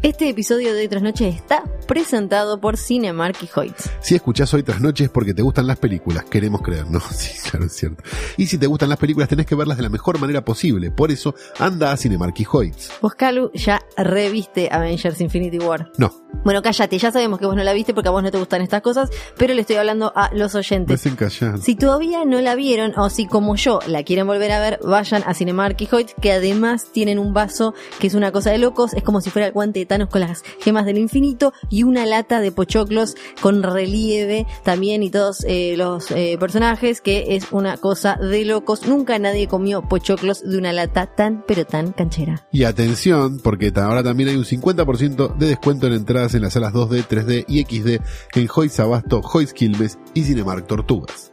Este episodio de Hoy Tras está presentado por Cinemark y Hoyts. Si escuchás Hoy Tras Noche es porque te gustan las películas, queremos creer, ¿no? Sí, claro, es cierto. Y si te gustan las películas tenés que verlas de la mejor manera posible, por eso anda a Cinemark y Hoyts. Vos, Calu, ya reviste Avengers Infinity War. No, Bueno, cállate, ya sabemos que vos no la viste porque a vos no te gustan estas cosas, pero le estoy hablando a los oyentes. Si todavía no la vieron o si como yo la quieren volver a ver, vayan a Cinemark y Hoyt, que además tienen un vaso que es una cosa de locos, es como si fuera el guante de Thanos con las gemas del infinito y una lata de pochoclos con relieve también y todos eh, los eh, personajes, que es una cosa de locos. Nunca nadie comió pochoclos de una lata tan pero tan canchera. Y atención, porque ahora también hay un 50% de descuento en entradas en las salas 2D, 3D y XD en Hoyts Abasto, Hoyts Quilmes y Cinemark Tortugas.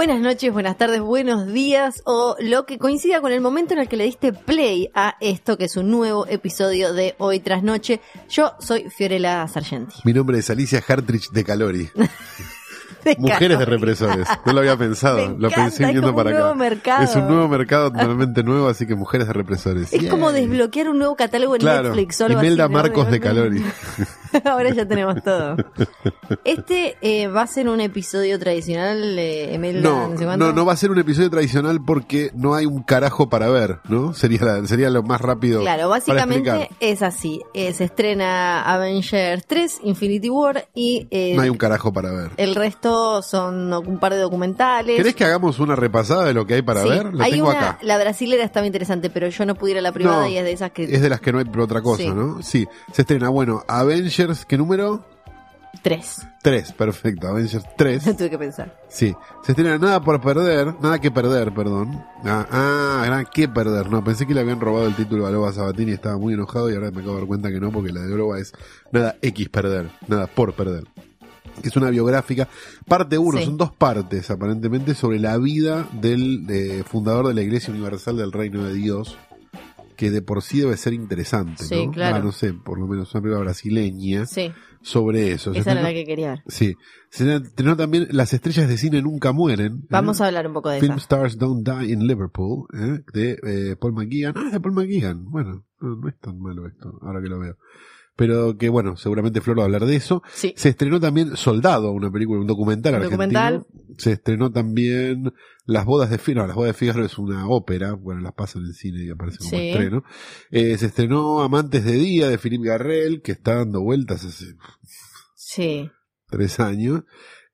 Buenas noches, buenas tardes, buenos días o lo que coincida con el momento en el que le diste play a esto que es un nuevo episodio de Hoy tras Noche. Yo soy Fiorella Sargenti. Mi nombre es Alicia Hartrich de Calori. Mujeres de represores. No lo había pensado. Me lo encanta, pensé es viendo como para un acá. nuevo mercado. Es un nuevo mercado totalmente nuevo, así que mujeres de represores. Es como desbloquear un nuevo catálogo en Claro. Netflix o algo Imelda así, ¿no? Marcos de Calori. Ahora ya tenemos todo. Este eh, va a ser un episodio tradicional, eh, No, no, no va a ser un episodio tradicional porque no hay un carajo para ver, ¿no? Sería, la- sería lo más rápido. Claro, básicamente es así. Eh, se estrena Avengers 3, Infinity War y eh, No hay un carajo para ver. el resto son un par de documentales. ¿Querés que hagamos una repasada de lo que hay para Sí, ver? Lo hay tengo una, acá. la brasilera está muy interesante, pero yo no pude ir a la privada No, y es de esas que... Es de las que no hay otra cosa, Sí. ¿no? Sí, se estrena, bueno, Avengers, ¿qué número? Tres. 3, perfecto, Avengers 3. Tuve que pensar. Sí, se estrena Nada por Perder, Nada que Perder, perdón. Ah, ah, nada que perder, no, pensé que le habían robado el título a Loba Sabatini y estaba muy enojado y ahora me acabo de dar cuenta que no, porque la de Loba es Nada X Perder, Nada por Perder. Es una biográfica, parte 1, Sí. son dos partes aparentemente, sobre la vida del eh, fundador de la Iglesia Universal del Reino de Dios, que de por sí debe ser interesante, Sí, ¿no? claro. Ah, no sé, por lo menos una película brasileña Sí, sobre eso. Esa era la que quería. Sí, se estrenó también Las estrellas de cine nunca mueren. ¿eh? Vamos a hablar un poco de Film esa. Stars Don't Die in Liverpool, ¿eh? de eh, Paul McGeehan. Ah, de Paul McGeehan. Bueno, no, no es tan malo esto, ahora que lo veo. Pero que bueno, seguramente Flor va a hablar de eso. Sí. Se estrenó también Soldado, una película, un documental Un argentino. documental. Se estrenó también Las bodas de Figaro. Las bodas de Figaro es una ópera, bueno, las pasan en cine y aparece como Sí. estreno. Eh, se estrenó Amantes de Día de Philippe Garrel, que está dando vueltas hace Sí. tres años.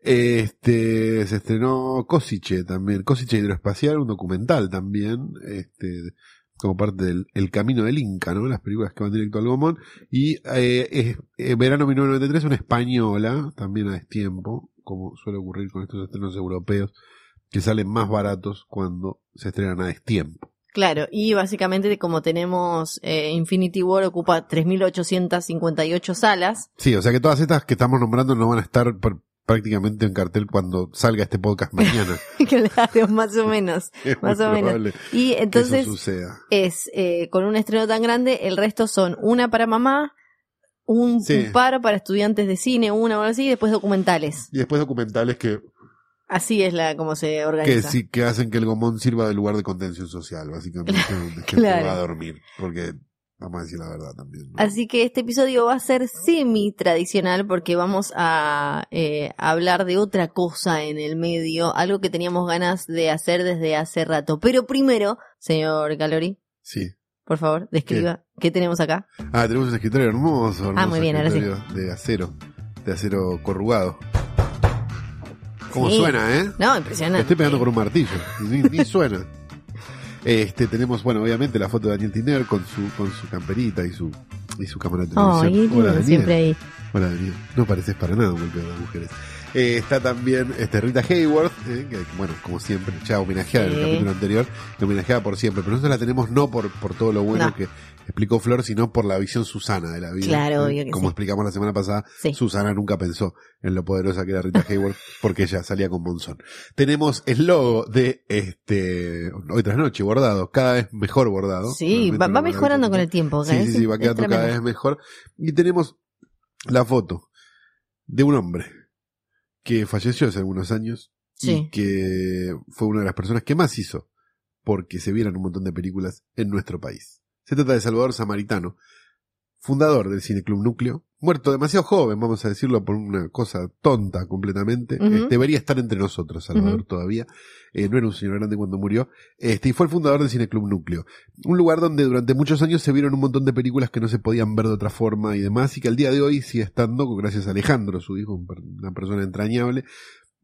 Este, se estrenó Cosiche también, Cosiche Hidroespacial, un documental también, este, como parte del El Camino del Inca, ¿no? Las películas que van directo al Gomón. Y eh, eh, Verano 1993, una española, también a destiempo, como suele ocurrir con estos estrenos europeos, que salen más baratos cuando se estrenan a destiempo. Claro, y básicamente como tenemos eh, Infinity War ocupa 3.858 salas, Sí, o sea que todas estas que estamos nombrando no van a estar pr- prácticamente en cartel cuando salga este podcast mañana. claro, más o menos. Es Más o menos. Y entonces es eh, con un estreno tan grande, el resto son una para mamá, un, Sí. un par para estudiantes de cine, una o algo así, y después documentales. Y después documentales que, Así es la como se que, organiza. sí, que hacen que el gomón sirva de lugar de contención social, básicamente. donde Claro. va a dormir. Porque, vamos a decir la verdad también. ¿no? Así que este episodio va a ser semi tradicional porque vamos a eh, hablar de otra cosa en el medio, algo que teníamos ganas de hacer desde hace rato. Pero primero, señor Calori, Sí. por favor, describa qué, tenemos acá. Ah, tenemos un escritorio hermoso. hermoso Ah, muy bien, ahora sí. De acero. De acero corrugado. ¿Cómo Sí. suena, eh? No, impresionante. estoy pegando con un martillo. Ni, ni suena. Este, tenemos, bueno, obviamente la foto de Daniel Tiner con su, con su camperita y su, y su cámara de Oh, televisión. y Hola, Daniel. siempre ahí. Hola, Daniel. No pareces para nada un golpeador de mujeres. Eh, está también este, Rita Hayworth, eh, que, bueno, como siempre, ya homenajeada en el Sí. capítulo anterior, que homenajeada por siempre, pero nosotros la tenemos no por, por todo lo bueno No. que explicó Flor, sino por la visión Susana de la vida. Claro, Eh, obvio que Como sí. explicamos la semana pasada, Sí. Susana nunca pensó en lo poderosa que era Rita Hayworth, porque ella salía con Monzón. Tenemos el logo de este hoy tras noche bordado, cada vez mejor bordado. Sí, va, va mejorando con el tiempo. Sí, es- sí, sí, va quedando cada vez mejor. Y tenemos la foto de un hombre que falleció hace algunos años y que fue una de las personas que más hizo porque se vieran un montón de películas en nuestro país. Se trata de Salvador Samaritano, fundador del Cine Club Núcleo, muerto demasiado joven, vamos a decirlo por una cosa tonta completamente. Eh, debería estar entre nosotros, Salvador, todavía. Eh, no era un señor grande cuando murió. Este, y fue el fundador del Cine Club Núcleo. Un lugar donde durante muchos años se vieron un montón de películas que no se podían ver de otra forma y demás, y que al día de hoy sigue estando, gracias a Alejandro, su hijo, una persona entrañable.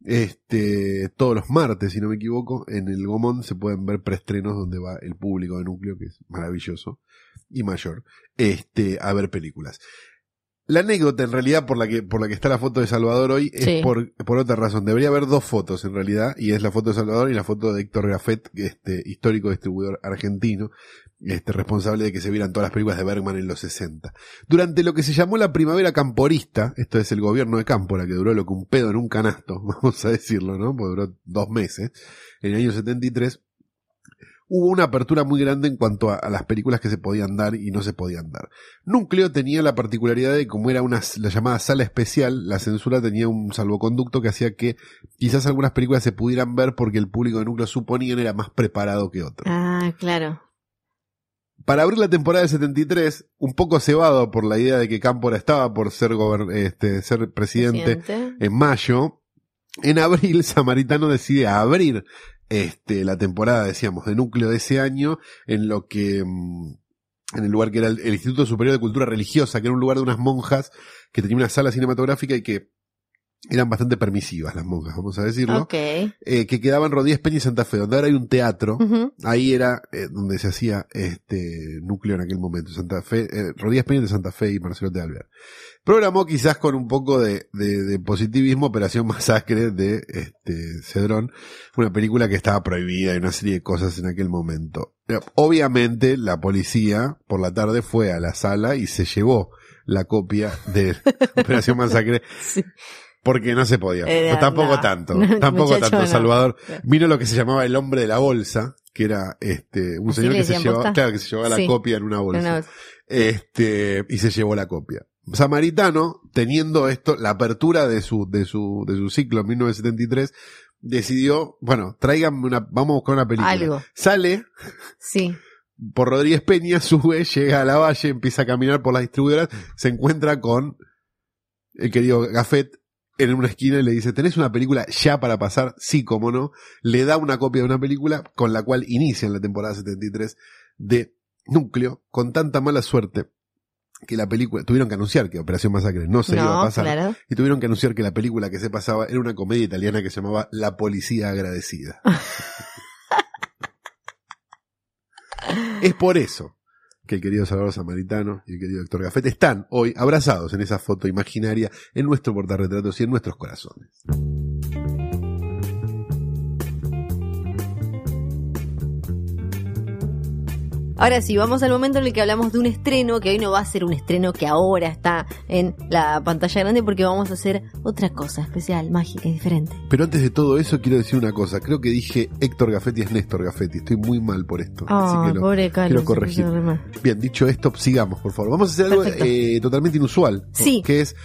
Este, todos los martes, si no me equivoco, en el Gomón se pueden ver preestrenos donde va el público de núcleo, que es maravilloso y mayor, este, a ver películas. La anécdota, en realidad, por la que, por la que está la foto de Salvador hoy, es Sí. por, por otra razón. Debería haber dos fotos, en realidad, y es la foto de Salvador y la foto de Héctor Gaffet, este, histórico distribuidor argentino, este, responsable de que se vieran todas las películas de Bergman en los 60. Durante lo que se llamó la primavera camporista, esto es el gobierno de Cámpora, que duró lo que un pedo en un canasto, vamos a decirlo, ¿no? Porque duró dos meses, en el año 73, hubo una apertura muy grande en cuanto a, a las películas que se podían dar y no se podían dar. Núcleo tenía la particularidad de como era una la llamada sala especial, la censura tenía un salvoconducto que hacía que quizás algunas películas se pudieran ver porque el público de Núcleo suponían era más preparado que otro. Ah, claro. Para abrir la temporada del 73, un poco cebado por la idea de que Cámpora estaba por ser, este, ser presidente Presidente. en mayo, en abril Samaritano decide abrir este, la temporada, decíamos, de núcleo de ese año, en lo que, mm, en el lugar que era el, el Instituto Superior de Cultura Religiosa, que era un lugar de unas monjas que tenía una sala cinematográfica y que eran bastante permisivas las monjas, vamos a decirlo, Ok. eh, que quedaban Rodríguez Peña y Santa Fe, donde ahora hay un teatro. Ahí era eh, donde se hacía este núcleo en aquel momento. Santa Fe, eh, Rodríguez Peña de Santa Fe y Marcelo de Alvear. Programó quizás con un poco de, de- de positivismo Operación Masacre de este Cedrón, una película que estaba prohibida y una serie de cosas en aquel momento. Eh, Obviamente la policía por la tarde fue a la sala y se llevó la copia de Operación Masacre Sí. Porque no se podía. Eh, Pues tampoco no. tanto, tampoco tanto, no. Salvador. Vino lo que se llamaba el hombre de la bolsa, que era este un ¿Así señor que se llevaba, posta? claro, que se llevaba la Sí. copia en una bolsa. Una vez. Este, y se llevó la copia. Samaritano, teniendo esto, la apertura de su, de su, de su ciclo en 1973, decidió, bueno, tráiganme una, vamos a buscar una película. Algo. Sale Sí. por Rodríguez Peña, sube, llega a la valle, empieza a caminar por las distribuidoras, se encuentra con el querido Gafet en una esquina y le dice, ¿tenés una película ya para pasar? Sí, cómo no. Le da una copia de una película con la cual inician la temporada 73 de Núcleo, con tanta mala suerte que la película, tuvieron que anunciar que Operación Masacre no se iba a pasar. claro. Y tuvieron que anunciar que la película que se pasaba era una comedia italiana que se llamaba La Policía Agradecida. es por eso que el querido Salvador Samaritano y el querido Héctor Gafet están hoy abrazados en esa foto imaginaria en nuestro portarretratos y en nuestros corazones. Ahora sí, vamos al momento en el que hablamos de un estreno, que hoy no va a ser un estreno que ahora está en la pantalla grande, porque vamos a hacer otra cosa especial, mágica y diferente. Pero antes de todo eso quiero decir una cosa. Creo que dije Héctor Gafetti es Néstor Gafetti. Estoy muy mal por esto. así Ah, que lo- pobre Carlos. quiero corregir. Bien, dicho esto, sigamos, por favor. Vamos a hacer algo eh, totalmente inusual. Sí. Que es.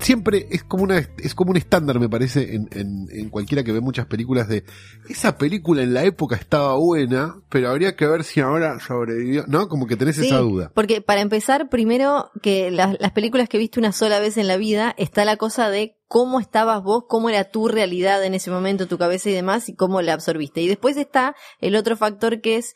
Siempre es como una es como un estándar, me parece, en, en, en cualquiera que ve muchas películas de esa película en la época estaba buena, pero habría que ver si ahora sobrevivió. ¿No? Como que tenés Sí, esa duda. Porque para empezar, primero que las, las películas que viste una sola vez en la vida, está la cosa de cómo estabas vos, cómo era tu realidad en ese momento, tu cabeza y demás, y cómo la absorbiste. Y después está el otro factor que es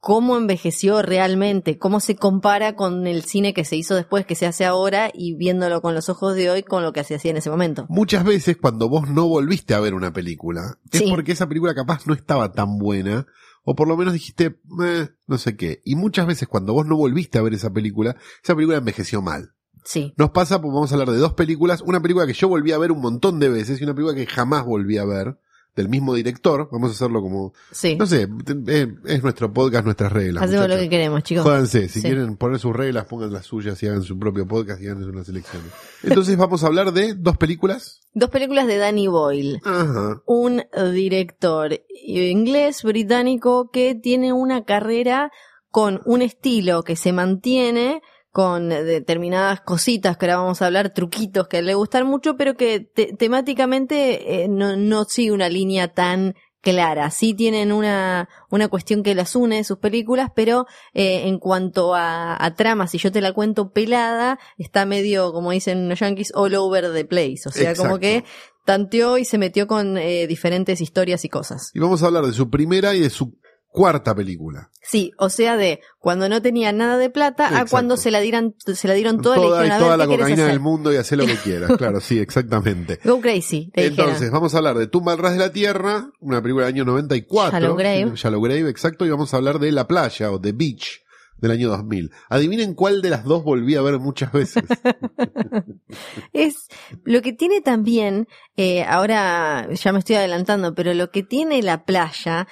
cómo envejeció realmente, cómo se compara con el cine que se hizo después, que se hace ahora, y viéndolo con los ojos de hoy, con lo que se hacía en ese momento. Muchas veces cuando vos no volviste a ver una película, es Sí. porque esa película capaz no estaba tan buena, o por lo menos dijiste, "Eh, no sé qué. Y muchas veces cuando vos no volviste a ver esa película, esa película envejeció mal. Sí. Nos pasa, pues vamos a hablar de dos películas. Una película que yo volví a ver un montón de veces y una película que jamás volví a ver del mismo director. Vamos a hacerlo como, Sí. no sé, es, es nuestro podcast, nuestras reglas. Hacemos lo que queremos, chicos. Jódanse, si Sí. quieren poner sus reglas, pongan las suyas y hagan su propio podcast y hagan unas elecciones. Entonces vamos a hablar de dos películas. Dos películas de Danny Boyle. Ajá. un director inglés británico que tiene una carrera con un estilo que se mantiene con determinadas cositas que ahora vamos a hablar, truquitos que le gustan mucho, pero que te- temáticamente eh, no, no sigue una línea tan clara. Sí tienen una, una cuestión que las une sus películas, pero eh, en cuanto a, a tramas, si yo te la cuento pelada, está medio, como dicen los yankees, all over the place. O sea, como que tanteó y se metió con eh, diferentes historias y cosas. Y vamos a hablar de su primera y de su cuarta película. Sí, o sea, de cuando no tenía nada de plata a cuando se la dieron, se la dieron toda, Toda, y a toda ver, la ¿qué querés cocaína del mundo y hacer lo que quieras. Claro, sí, exactamente. Go crazy, dijeron. Entonces, vamos a hablar de Tumba al ras de la tierra, una película del año 94. Shallow Grave. Shallow Grave, exacto, y vamos a hablar de La Playa o The Beach del año 2000. Adivinen cuál de las dos volví a ver muchas veces. Es lo que tiene también, eh, ahora ya me estoy adelantando, pero lo que tiene la playa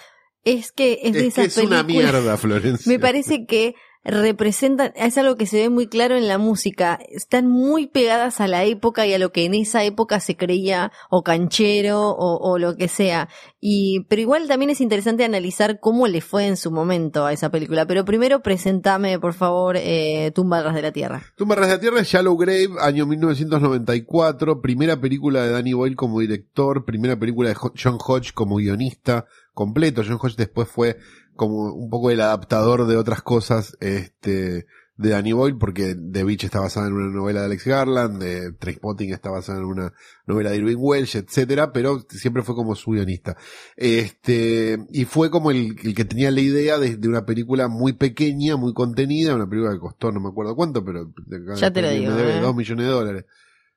es que es de es que esas es una mierda, Florencia. Me parece que representan, es algo que se ve muy claro en la música, están muy pegadas a la época y a lo que en esa época se creía o canchero o, o lo que sea. Y, pero igual también es interesante analizar cómo le fue en su momento a esa película. Pero primero presentame, por favor, eh, Tumba de la Tierra. Tumba de la tierra, Shallow Grave, año 1994, primera película de Danny Boyle como director, primera película de John Hodge como guionista completo. John Hodge después fue como un poco el adaptador de otras cosas, este, de Danny Boyle, porque The Beach está basada en una novela de Alex Garland, de Trainspotting está basada en una novela de Irving Welsh, etcétera, pero siempre fue como su guionista. Este, y fue como el, el que tenía la idea de, de una película muy pequeña, muy contenida, una película que costó no me acuerdo cuánto, pero Ya te lo digo, me debe ¿eh? dos millones de dólares.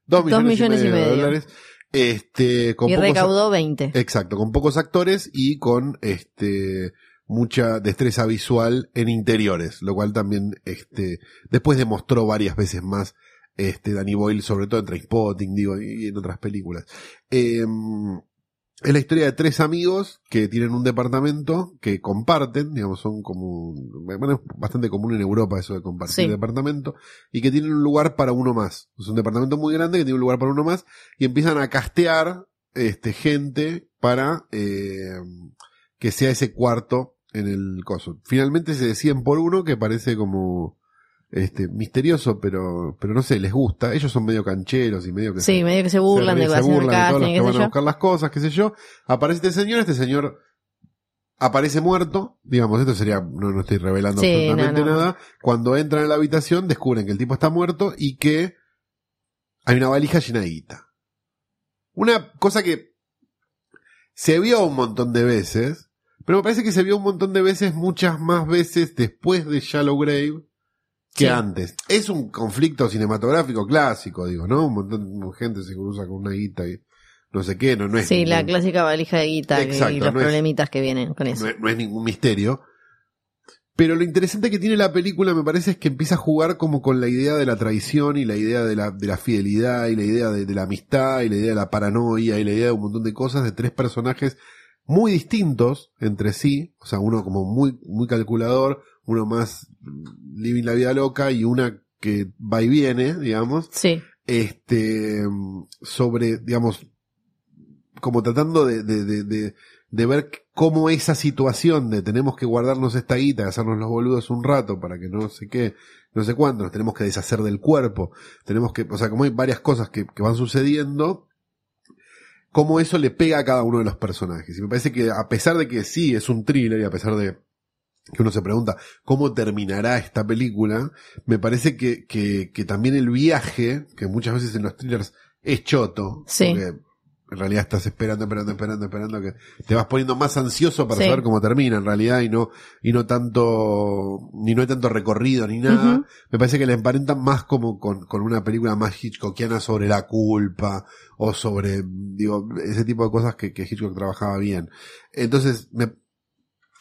Dos Dos millones, millones y y medio, de medio. dólares. Este, con y pocos recaudó 20. Exacto, con pocos actores y con este mucha destreza visual en interiores, lo cual también este después demostró varias veces más este Danny Boyle, sobre todo en Trainspotting, digo, y en otras películas. Eh, es la historia de tres amigos que tienen un departamento que comparten, digamos, son como, bueno, es bastante común en Europa eso de compartir Sí. departamento, y que tienen un lugar para uno más. Es un departamento muy grande que tiene un lugar para uno más, y empiezan a castear este, gente para eh, que sea ese cuarto en el coso. Finalmente se deciden por uno que parece como este misterioso, pero pero no sé, les gusta. Ellos son medio cancheros y medio que Sí, se, medio que se burlan se, de se burlan de todos los que van a buscar las cosas, qué sé yo. Aparece este señor, este señor aparece muerto, digamos, esto sería, no, no estoy revelando Sí, absolutamente no, no. nada. Cuando entran en la habitación descubren que el tipo está muerto y que hay una valija llena de guita. Una cosa que se vio un montón de veces, pero me parece que se vio un montón de veces, muchas más veces después de Shallow Grave que Sí. antes. Es un conflicto cinematográfico clásico, digo, ¿no? Un montón de gente se cruza con una guita y no sé qué, no, no es Sí, la clásica valija de guita Exacto, y los no es- problemitas que vienen con eso. no es, no es ningún misterio. Pero lo interesante que tiene la película, me parece, es que empieza a jugar como con la idea de la traición y la idea de la, de la fidelidad y la idea de, de la amistad y la idea de la paranoia y la idea de un montón de cosas de tres personajes muy distintos entre sí. O sea, uno como muy, muy calculador, uno más living la vida loca y una que va y viene, digamos Sí, este sobre digamos como tratando de, de, de, de, de ver cómo esa situación de tenemos que guardarnos esta guita, hacernos los boludos un rato para que no sé qué, no sé cuánto, nos tenemos que deshacer del cuerpo, tenemos que, o sea, como hay varias cosas que, que van sucediendo, cómo eso le pega a cada uno de los personajes. Y me parece que a pesar de que sí es un thriller y a pesar de que uno se pregunta cómo terminará esta película, me parece que, que, que también el viaje, que muchas veces en los thrillers es choto, Sí. porque en realidad estás esperando, esperando, esperando, esperando que te vas poniendo más ansioso para Sí. saber cómo termina en realidad y no, y no tanto, ni no hay tanto recorrido ni nada. Me parece que la emparentan más como con, con una película más Hitchcockiana sobre la culpa o sobre, digo, ese tipo de cosas que, que Hitchcock trabajaba bien. Entonces, me,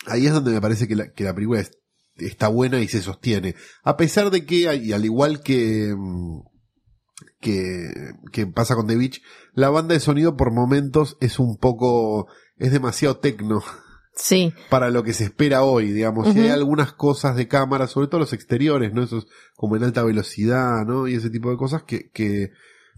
ahí es donde me parece que la, que la película es- está buena y se sostiene. A pesar de que, y al igual que, mm, que, que pasa con The Beach, la banda de sonido por momentos es un poco, es demasiado tecno Sí, para lo que se espera hoy, digamos. Y hay algunas cosas de cámara, sobre todo los exteriores, ¿no? Esos como en alta velocidad, ¿no? Y ese tipo de cosas que, que,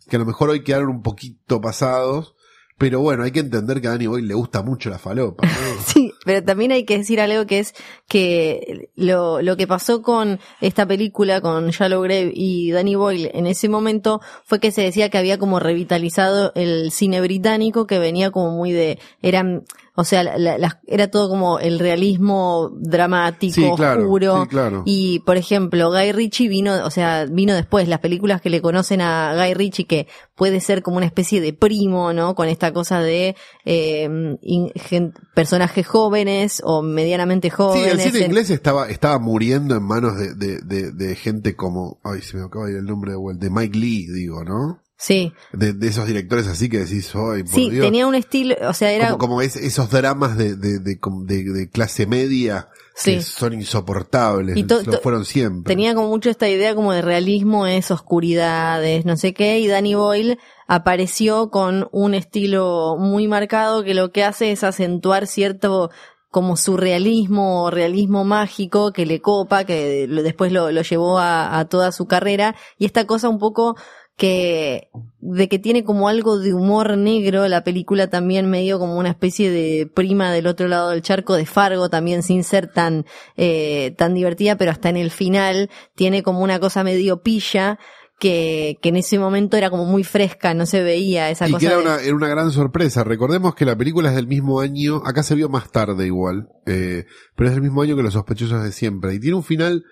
que a lo mejor hoy quedaron un poquito pasados. Pero bueno, hay que entender que a Danny Boyle le gusta mucho la falopa. Sí, pero también hay que decir algo que es que lo, lo que pasó con esta película, con Shallow Grave y Danny Boyle en ese momento fue que se decía que había como revitalizado el cine británico que venía como muy de, eran, o sea, la- la- era todo como el realismo dramático, Sí, claro, oscuro. sí, claro. Y, por ejemplo, Guy Ritchie vino, o sea, vino después, las películas que le conocen a Guy Ritchie, que puede ser como una especie de primo, ¿no? Con esta cosa de eh, in- gen- personajes jóvenes o medianamente Sí, jóvenes. el cine en- inglés estaba, estaba muriendo en manos de, de, de, de gente como, ay, se me acaba de ir el nombre de vuelta, de Mike Lee, digo, ¿no? Sí, De, de esos directores así que decís, por sí, Dios. tenía un estilo, o sea, era... como, como es- esos dramas de, de, de, com- de- de clase media Sí. que son insoportables, Y lo fueron siempre. Tenía como mucho esta idea como de realismo, es oscuridades, no sé qué, y Danny Boyle apareció con un estilo muy marcado que lo que hace es acentuar cierto como surrealismo o realismo mágico que le copa, que después lo, lo llevó a, a toda su carrera, y esta cosa un poco que de que tiene como algo de humor negro, la película también medio como una especie de prima del otro lado del charco de Fargo, también sin ser tan, eh, tan divertida, pero hasta en el final tiene como una cosa medio pilla que, que en ese momento era como muy fresca, no se veía esa y cosa. que era de- una, era una gran sorpresa. Recordemos que la película es del mismo año, acá se vio más tarde igual, eh, pero es del mismo año que Los sospechosos de siempre. Y tiene un final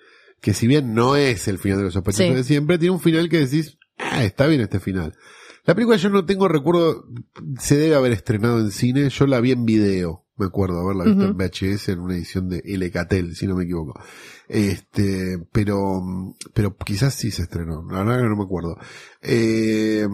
que si bien no es el final de Los sospechosos Sí. de siempre, tiene un final que decís, ah, está bien este final. La película yo no tengo recuerdo, se debe haber estrenado en cine, yo la vi en video, me acuerdo haberla visto en VHS en una edición de Catel, si no me equivoco. Este, pero, pero quizás sí se estrenó, la verdad que no me acuerdo. Eh,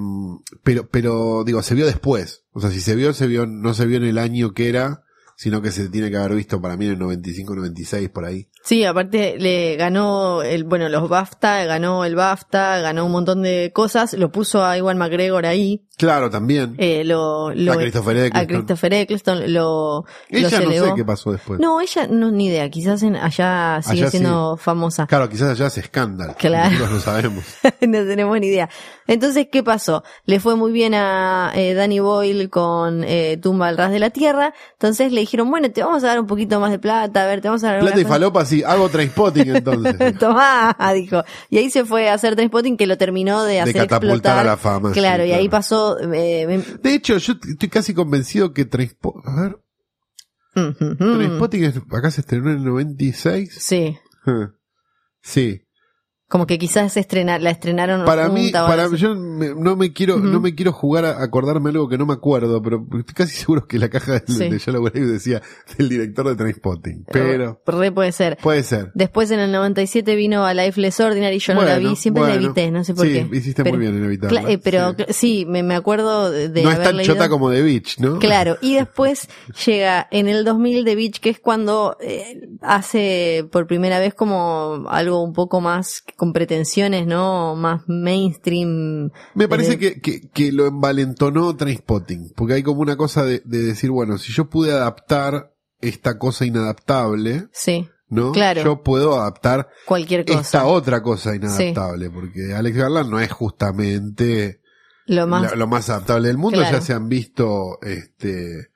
pero, pero digo, se vio después. O sea, si se vio, se vio, no se vio en el año que era, sino que se tiene que haber visto para mí en el 95, 96, por ahí. Sí, aparte le ganó el, bueno, los BAFTA, ganó el BAFTA, ganó un montón de cosas, lo puso a Iwan McGregor ahí, Claro, también. eh, lo, lo, a Christopher Eccleston. a Christopher Eccleston, lo, Ella lo no elevó. sé qué pasó después. No, ella no ni idea, quizás en, allá sigue Allá siendo famosa. Claro, quizás allá es escándalo. Claro. Nosotros no sabemos. no tenemos ni idea. Entonces, ¿qué pasó? Le fue muy bien a eh, Danny Boyle con eh, Tumba al ras de la tierra. Entonces le dijeron, bueno, te vamos a dar un poquito más de plata, a ver, te vamos a dar Plata y alguna cosa". falopa, sí, hago Trainspotting entonces. Tomá, dijo. Y ahí se fue a hacer Trainspotting que lo terminó de hacer catapultar explotar. a la fama, Claro, sí, y ahí pasó. eh, me- De hecho, yo estoy casi convencido que Trainspotting, a ver. Trainspotting es- acá se estrenó en el 96. Sí. Sí. Como que quizás se estrena, la estrenaron Para mí, para así. yo me- no me quiero, no me quiero jugar a acordarme algo que no me acuerdo, pero estoy casi seguro que la caja de, Sí. de Yellow Grave decía del director de Trainspotting. Pero Re puede ser. puede ser. Después en el 97 vino a Life Less Ordinary, yo no la vi, siempre la evité, no sé por Sí, qué. hiciste Pero- muy bien en evitarla. Eh, pero Sí. sí, me, me acuerdo de, no es tan leído- chota como The Beach, ¿no? Claro, y después llega en el 2000 The Beach, que es cuando eh, hace por primera vez como algo un poco más con pretensiones, ¿no? Más mainstream. Me parece que, que, que lo envalentonó Trainspotting, porque hay como una cosa de, de decir, bueno, si yo pude adaptar esta cosa inadaptable, Sí, ¿no? Claro. Yo puedo adaptar cualquier cosa. esta otra cosa inadaptable, porque Alex Garland no es justamente Lo más. lo más adaptable del mundo. Claro. Ya se han visto este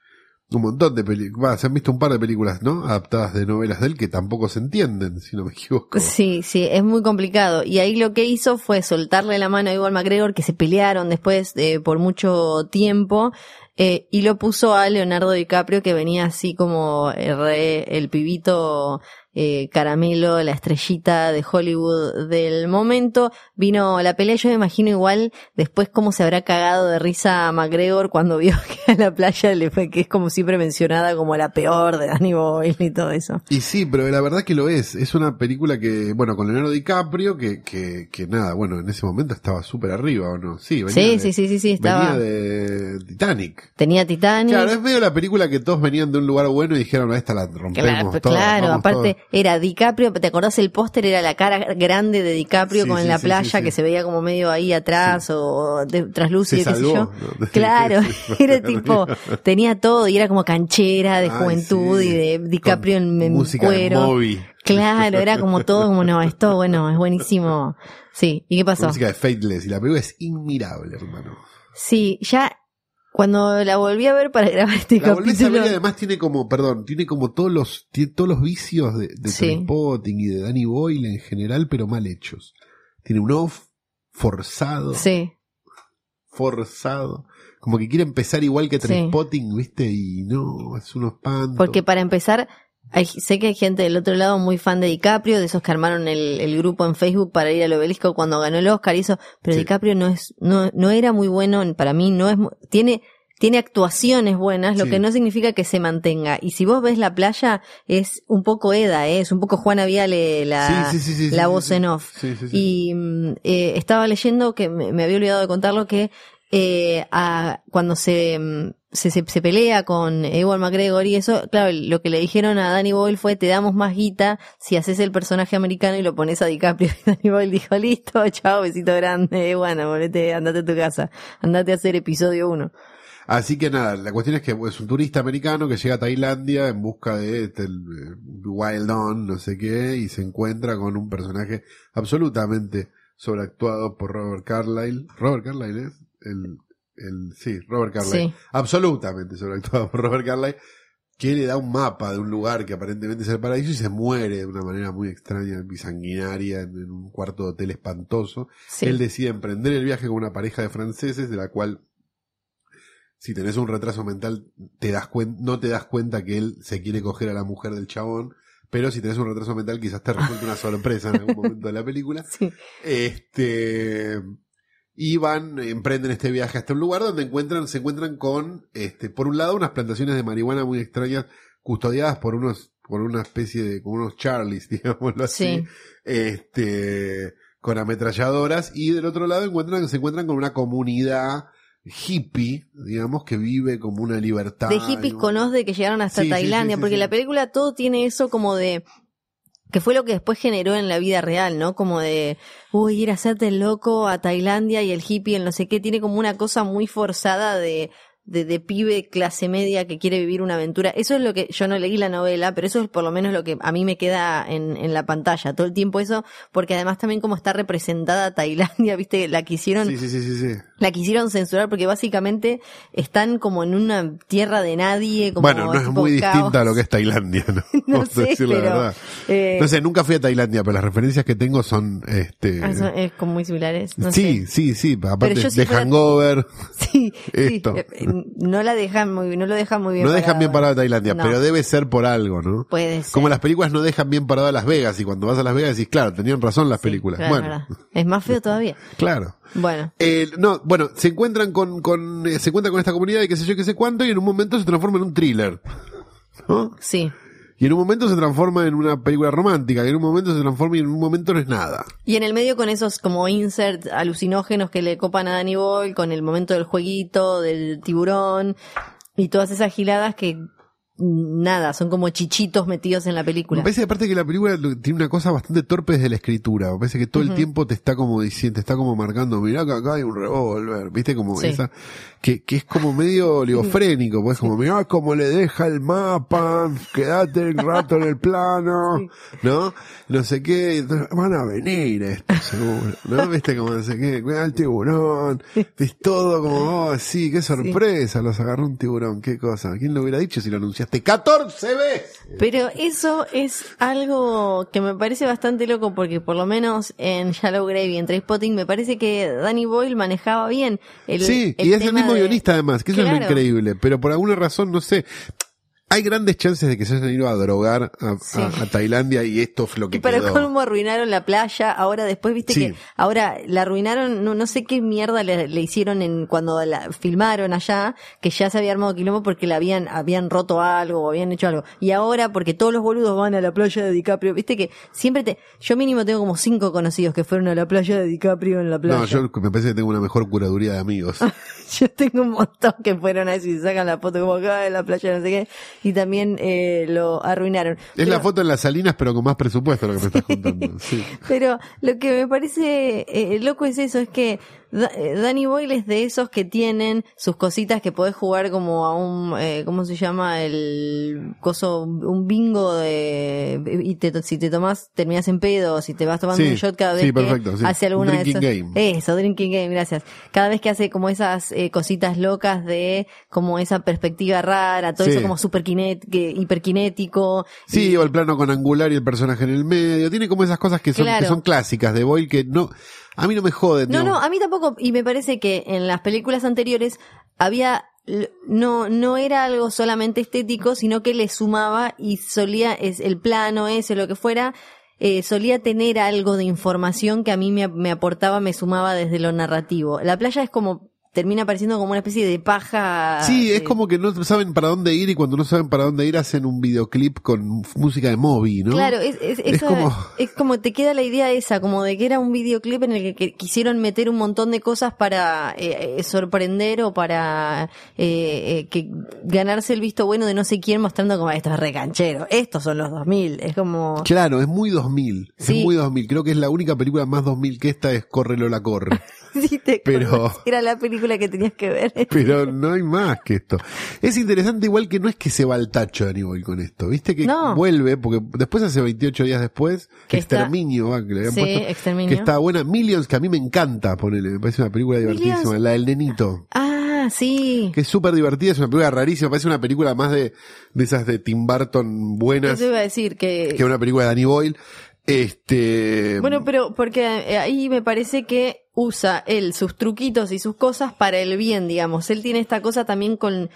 un montón de películas, se han visto un par de películas, ¿no? Adaptadas de novelas de él que tampoco se entienden, si no me equivoco. Sí, sí, es muy complicado. Y ahí lo que hizo fue soltarle la mano a Iwan McGregor, que se pelearon después eh, por mucho tiempo, eh, y lo puso a Leonardo DiCaprio, que venía así como eh, re- el pibito eh, caramelo, la estrellita de Hollywood del momento. Vino la pelea, yo me imagino igual después cómo se habrá cagado de risa a McGregor cuando vio que a la playa le fue, que es como siempre mencionada como la peor de Danny Boyle y todo eso. Y sí, pero la verdad que lo es. Es una película que, bueno, con Leonardo DiCaprio, que, que, que nada, bueno, en ese momento estaba súper arriba, ¿o no? Sí, venía Sí, de, sí, sí, sí, sí, estaba. Venía de Titanic. Tenía Titanic. Claro, es medio la película que todos venían de un lugar bueno y dijeron, esta la rompemos Claro, todos, claro, aparte todos". Era DiCaprio, ¿te acordás el póster? Era la cara grande de DiCaprio Sí, con sí, la sí, playa que se veía como medio ahí atrás o de, qué sé yo. ¿no? Claro, era tipo, tenía todo y era como canchera de juventud y de DiCaprio Con en, música de cuero. Moby. Claro, era como todo como no, esto bueno, es buenísimo. Sí, ¿y qué pasó? música de Fateless. Y la película es inmirable, hermano. Sí, ya cuando la volví a ver para grabar este La volvés a ver capítulo. y además tiene como, perdón, tiene como todos los, tiene todos los vicios de, de Sí. Y de Danny Boyle en general, pero mal hechos. Tiene un off forzado, Sí, forzado. Como que quiere empezar igual que Sí. Trainspotting, ¿viste? Y no, es un espanto. porque para empezar, hay- sé que hay gente del otro lado muy fan de DiCaprio, de esos que armaron el, el grupo en Facebook para ir al obelisco cuando ganó el Oscar y eso, pero Sí. DiCaprio no es, no, no era muy bueno, para mí no es, tiene, tiene actuaciones buenas, lo Sí. que no significa que se mantenga. Y si vos ves la playa, es un poco Eda, ¿eh? es un poco Juana Viale la, Sí, sí, la voz en off. Sí, sí, sí. Y mm, eh, estaba leyendo que me, me había olvidado de contarlo que eh, a- cuando se, mm, se, se, pelea con Ewan McGregor y eso, claro, lo que le dijeron a Danny Boyle fue te damos más guita si haces el personaje americano y lo pones a DiCaprio. Y Danny Boyle dijo, listo, chao, besito grande, bueno, volvete, andate a tu casa, andate a hacer episodio 1. Así que nada, la cuestión es que es un turista americano que llega a Tailandia en busca de este, el, eh, Wild On, no sé qué, y se encuentra con un personaje absolutamente sobreactuado por Robert Carlyle. Robert Carlyle es el, el sí, Robert Carlyle. Sí. Absolutamente sobreactuado por Robert Carlyle, que le da un mapa de un lugar que aparentemente es el paraíso y se muere de una manera muy extraña y sanguinaria en, en un cuarto de hotel espantoso. Sí. Él decide emprender el viaje con una pareja de franceses, de la cual, si tenés un retraso mental, te das no te das cuenta que él se quiere coger a la mujer del chabón, pero si tenés un retraso mental, quizás te resulte una sorpresa en algún momento de la película. Sí. Este, y van, emprenden este viaje hasta un lugar donde encuentran, se encuentran con, este, por un lado, unas plantaciones de marihuana muy extrañas, custodiadas por unos, por una especie de, como unos Charlies, digámoslo así Sí. este, con ametralladoras, y del otro lado encuentran, se encuentran con una comunidad hippie, digamos, que vive como una libertad. de hippies digamos. con Oz de que llegaron hasta Sí, Tailandia, sí, porque la película todo tiene eso como de que fue lo que después generó en la vida real, ¿no? Como de, uy, ir a hacerte el loco a Tailandia y el hippie, el no sé qué, tiene como una cosa muy forzada de, de, de pibe clase media que quiere vivir una aventura. Eso es lo que, yo no leí la novela, pero eso es por lo menos lo que a mí me queda en, en la pantalla, todo el tiempo eso, porque además también como está representada Tailandia, viste, la quisieron Sí, sí, sí, sí, sí. la quisieron censurar porque básicamente están como en una tierra de nadie. Como Bueno, no es muy caos. distinta a lo que es Tailandia, ¿no? No Vamos a sé, la verdad. eh, No sé, nunca fui a Tailandia, pero las referencias que tengo son, este, ah, son- es como muy similares. No sí, sé. sí, sí, aparte de fuera- Hangover, Sí, sí, Esto. eh, eh, no la dejan muy, no lo dejan muy bien. no dejan parado. bien parada Tailandia, No. pero debe ser por algo, ¿no? Puede ser. Como las películas no dejan bien parado a Las Vegas, y cuando vas a Las Vegas decís, claro, tenían razón las Sí, películas. claro, bueno. Es más feo todavía. claro. Bueno, Eh, no, bueno, se encuentran con, con eh, se encuentran con esta comunidad y qué sé yo, qué sé cuánto, y en un momento se transforma en un thriller. ¿no? sí. Y en un momento se transforma en una película romántica, y en un momento se transforma y en un momento no es nada. Y en el medio con esos como insert alucinógenos que le copan a Danny Boyle, con el momento del jueguito, del tiburón, y todas esas giladas que nada, son como chichitos metidos en la Me película. parece aparte que la película tiene una cosa bastante torpe desde la escritura. Me parece que todo el tiempo te está como diciendo, te está como marcando, mirá que acá hay un revólver, viste como Sí. esa, que, que es como medio oligofrénico, pues como, mirá cómo le deja el mapa, quédate un rato en el plano, ¿no? No sé qué, entonces, van a venir estos seguro, ¿no? Viste como no sé qué, cuida el tiburón, ves todo como, oh, sí, qué sorpresa, los agarró un tiburón, qué cosa, ¿quién lo hubiera dicho si lo anunciaste 14 veces? Pero eso es algo que me parece bastante loco porque por lo menos en Shallow Grave y en Trainspotting me parece que Danny Boyle manejaba bien el Sí, el y es el mismo de- guionista además, que eso es lo increíble, pero por alguna razón, no sé, hay grandes chances de que se hayan ido a drogar a, a- Sí. a Tailandia y esto fue lo que Y para quedó. cómo arruinaron la playa, ahora después viste Sí. que ahora la arruinaron, no, no sé qué mierda le, le hicieron en cuando la filmaron allá, que ya se había armado quilombo porque la habían, habían roto algo o habían hecho algo. Y ahora porque todos los boludos van a la playa de DiCaprio, viste que siempre te, yo mínimo tengo como cinco conocidos que fueron a la playa de DiCaprio en la playa. No, yo me parece que tengo una mejor curaduría de amigos. Yo tengo un montón que fueron a y sacan la foto como acá en la playa, no sé qué, y también eh, lo arruinaron. Es Pero- la foto en las salinas, pero con más presupuesto lo que me estás contando. Sí. Pero lo que me parece eh, loco es eso, es que Danny Boyle es de esos que tienen sus cositas que podés jugar como a un, eh, ¿cómo se llama? El coso, un bingo de, y te, si te tomás, terminás en pedo, si te vas tomando Sí, un shot cada vez sí, que perfecto, sí. hace Un alguna de drinking esas. game. Eso, drinking game, gracias. Cada vez que hace como esas eh, cositas locas de como esa perspectiva rara, todo eso como super hiperkinético. Sí, o el plano con angular y el personaje en el medio. Tiene como esas cosas que son, Claro. que son clásicas de Boyle que no, a mí no me joden. No, digamos. no, a mí tampoco, y me parece que en las películas anteriores había, no, no era algo solamente estético, sino que le sumaba y solía, es el plano ese, lo que fuera, eh, solía tener algo de información que a mí me, me aportaba, me sumaba desde lo narrativo. La playa es como, termina pareciendo como una especie de paja. Sí, es eh, como que no saben para dónde ir y cuando no saben para dónde ir hacen un videoclip con música de Moby, ¿no? Claro, es, es, Es esa- como- es como te queda la idea esa, como de que era un videoclip en el que, quisieron meter un montón de cosas para eh, eh, sorprender o para eh, eh, que ganarse el visto bueno de no sé quién mostrando como esto es recanchero, estos son los 2000, es como... Claro, es muy 2000. Sí. Es muy 2000. Creo que es la única película más 2000 que esta es Corre Lola Corre. Sí, te Pero- Era la película que tenías que ver. Pero no hay más que esto. Es interesante igual que no es que se va al tacho Danny Boyle con esto. Viste que No. vuelve, porque después hace 28 días después, Que está- Exterminio, va, que le habían Sí, puesto, Exterminio. que está buena. Millions, que a mí me encanta ponerle, me parece una película divertidísima, Millions. la del nenito. Ah, sí. Que es súper divertida, es una película rarísima, parece una película más de, de esas de Tim Burton buenas Eso iba a decir que... que una película de Danny Boyle. Este. Bueno, pero porque ahí me parece que usa él sus truquitos y sus cosas para el bien, digamos. Él tiene esta cosa también con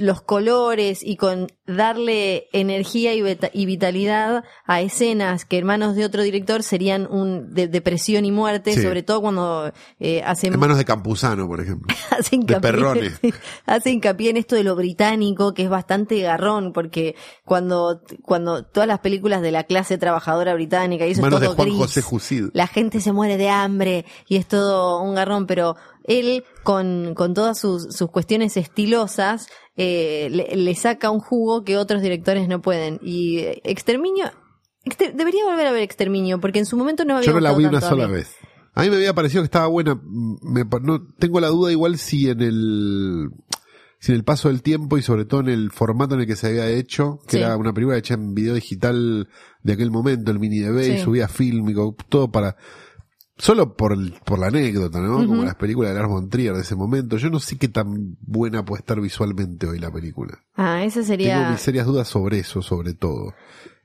los colores y con darle energía y, vita- y vitalidad a escenas que hermanos de otro director serían un de depresión y muerte, Sí. sobre todo cuando eh, hacen Hermanos de Campuzano, por ejemplo. hace hincapié, perrones. hace hincapié en esto de lo británico, que es bastante garrón, porque cuando, cuando todas las películas de la clase trabajadora británica y eso es de todo Juan gris, José Jusid. la gente se muere de hambre y es todo un garrón, pero él con, con todas sus, sus cuestiones estilosas eh, le, le saca un jugo que otros directores no pueden. Y eh, Exterminio, Exter- debería volver a ver Exterminio, porque en su momento no me había Yo no la vi una sola vez. A mí me había parecido que estaba buena. Me pa- no, tengo la duda igual si en el si en el paso del tiempo y sobre todo en el formato en el que se había hecho, que Sí. era una película hecha en video digital de aquel momento, el mini DV, y Sí. subía fílmico, todo para solo por por la anécdota, ¿no? Como las películas de Lars von Trier de ese momento. Yo no sé qué tan buena puede estar visualmente hoy la película. Ah, esa Tengo sería... mis serias dudas sobre eso, sobre todo.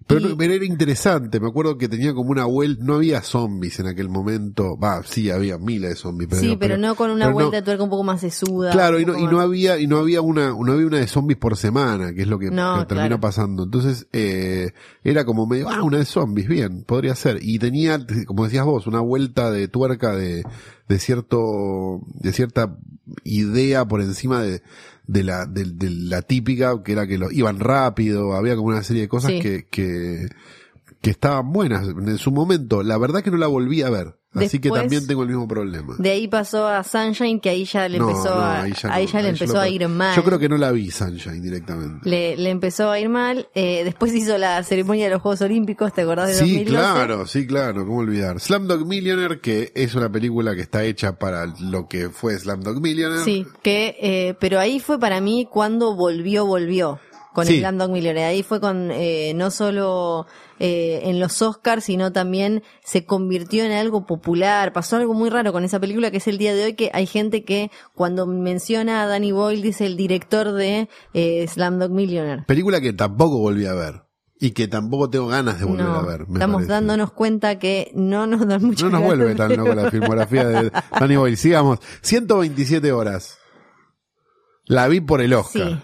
Pero, Y- no- pero era interesante, me acuerdo que tenía como una vuelta, no había zombies en aquel momento, va, sí, había miles de zombies, pero, sí, pero, no con una pero no- vuelta de tuerca un poco más sesuda. Claro, y no, y no más- había, y no había una, no había una de zombies por semana, que es lo que, No, que terminó claro. pasando. Entonces, eh, era como medio, ah, una de zombies, bien, podría ser. Y tenía, como decías vos, una vuelta de tuerca de, de cierto, de cierta idea por encima de, de la, de, de la típica, que era que lo, iban rápido, había como una serie de cosas Sí. que, que, que estaban buenas en su momento. La verdad que no la volví a ver. Así que también tengo el mismo problema. De ahí pasó a Sunshine, que ahí ya le No, empezó no, a, ahí ya, ahí no, ya le ahí empezó lo a per- ir mal. Yo creo que no la vi Sunshine directamente. le, le empezó a ir mal. Eh, después hizo la ceremonia de los Juegos Olímpicos, ¿te acordás de Sí, 2012? claro, sí, claro, cómo olvidar. Slumdog Millionaire, que es una película que está hecha para lo que fue Slumdog Millionaire. Sí, que, eh, pero ahí fue para mí cuando volvió, volvió con Sí. el Slumdog Millionaire. Ahí fue con, eh, no solo eh, en los Oscars, sino también se convirtió en algo popular. Pasó algo muy raro con esa película que es el día de hoy, que hay gente que cuando menciona a Danny Boyle dice el director de eh, Slumdog Millionaire. Película que tampoco volví a ver. Y que tampoco tengo ganas de volver No, a ver. me estamos parece. dándonos cuenta que no nos dan mucho No nos vuelve tan loco la filmografía de Danny Boyle. Sigamos. 127 horas. La vi por el Oscar.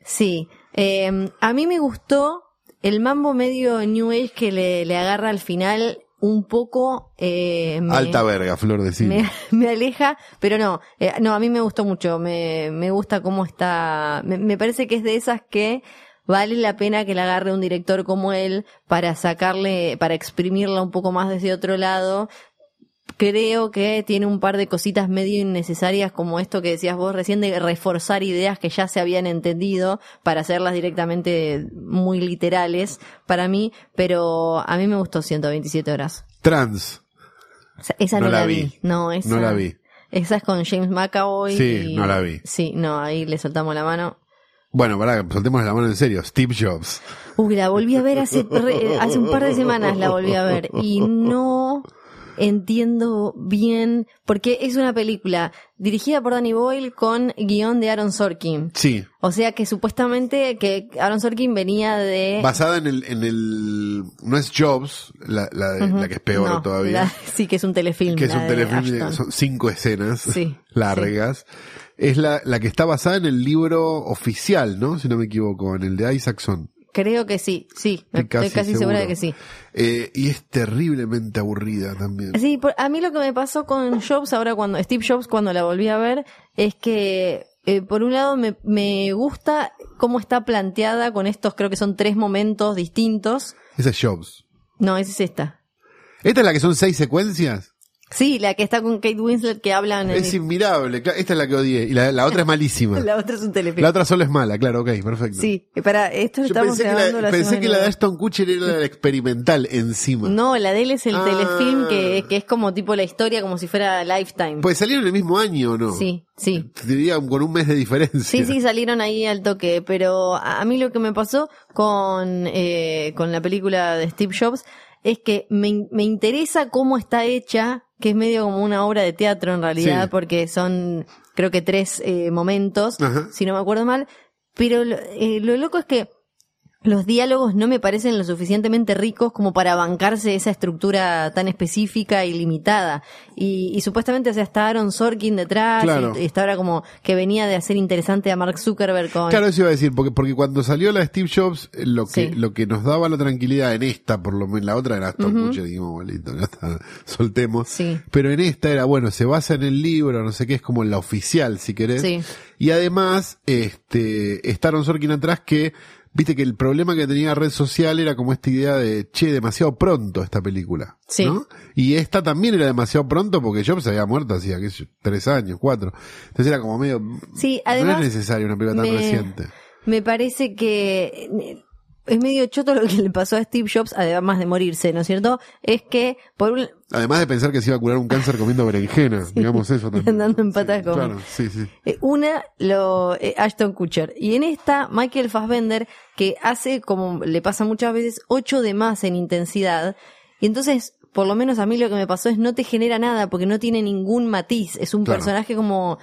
Sí, sí. Eh, a mí me gustó el mambo medio New Age que le, le agarra al final un poco... Eh, me- Alta verga, Flor de Cine. me, me aleja, pero no, eh, no, a mí me gustó mucho, me, me gusta cómo está, me, me parece que es de esas que vale la pena que la agarre un director como él para sacarle, para exprimirla un poco más desde otro lado. Creo que tiene un par de cositas medio innecesarias como esto que decías vos recién de reforzar ideas que ya se habían entendido para hacerlas directamente muy literales para mí, pero a mí me gustó 127 horas. Trans. Esa no, No la, la vi. vi. No, esa, No la vi. Esa es con James McAvoy. Sí, y- no la vi. Sí, no, ahí le soltamos la mano. Bueno, pará, soltemos la mano en serio. Steve Jobs. Uy, la volví a ver hace, hace un par de semanas, la volví a ver. Y no entiendo bien, porque es una película dirigida por Danny Boyle con guion de Aaron Sorkin. Sí. O sea que supuestamente que Aaron Sorkin venía de... Basada en el, en el, no es Jobs, la, la, de- Ujú. la que es peor No, todavía. la- sí, que es un telefilm. que es un telefilm, de- Ashton. son cinco escenas Sí, largas. Es la, la que está basada en el libro oficial, ¿no? Si no me equivoco, en el de Isaacson. Creo que sí, sí, Estoy estoy casi, casi segura de que sí. Eh, y es terriblemente aburrida también. Sí, por- a mí lo que me pasó con Jobs ahora cuando Steve Jobs cuando la volví a ver es que eh, por un lado me, me gusta cómo está planteada con estos creo que son tres momentos distintos. Esa es Jobs. No, esa es esta. ¿Esta es la que son seis secuencias? Sí, la que está con Kate Winslet que hablan en Es inmirable. Cla- Esta es la que odié. Y la, la otra es malísima. la otra es un telefilm. La otra solo es mala, claro, ok, perfecto. Sí, para esto Yo estamos pensé que, la, la pensé que la de. Aston Kutcher era la experimental encima. No, la de él es el Ah. telefilm que, que es como tipo la historia como si fuera Lifetime. Pues salieron el mismo año, ¿o no? Sí, sí. Te diría con un mes de diferencia. Sí, sí, salieron ahí al toque, pero a a mí lo que me pasó con, eh, con la película de Steve Jobs es que me, me interesa cómo está hecha, que es medio como una obra de teatro en realidad, Sí. porque son creo que tres eh, momentos, Ajá. si no me acuerdo mal, pero eh, lo loco es que los diálogos no me parecen lo suficientemente ricos como para bancarse esa estructura tan específica y limitada. Y, y supuestamente, o sea, está Aaron Sorkin detrás, Claro. y, y está ahora como que venía de hacer interesante a Mark Zuckerberg con... Claro, eso iba a decir, porque, porque cuando salió la Steve Jobs, eh, lo que, Sí. lo que nos daba la tranquilidad en esta, por lo menos la otra era Aston Kutcher, dijimos, bolito, ya está, soltemos. Sí. Pero en esta era, bueno, se basa en el libro, no sé qué, es como la oficial, si querés. Sí. Y además, este, está Aaron Sorkin atrás que, viste que el problema que tenía red social era como esta idea de, che, demasiado pronto esta película. Sí. ¿no? Y esta también era demasiado pronto porque Jobs había muerto hacía, qué sé yo, tres años, cuatro. Entonces era como medio, Sí, además... no es necesario una película tan me- reciente. Me parece que es medio choto lo que le pasó a Steve Jobs, además de morirse, ¿no es cierto? Es que, por un, Además de pensar que se iba a curar un cáncer comiendo berenjena, digamos eso también. andando en patas Sí, con- Claro, sí, sí. Eh, Una, lo, eh, Ashton Kutcher. Y en esta, Michael Fassbender, que hace, como le pasa muchas veces, ocho de más en intensidad. Y entonces, por lo menos a mí lo que me pasó es no te genera nada, porque no tiene ningún matiz. Es un Claro. personaje como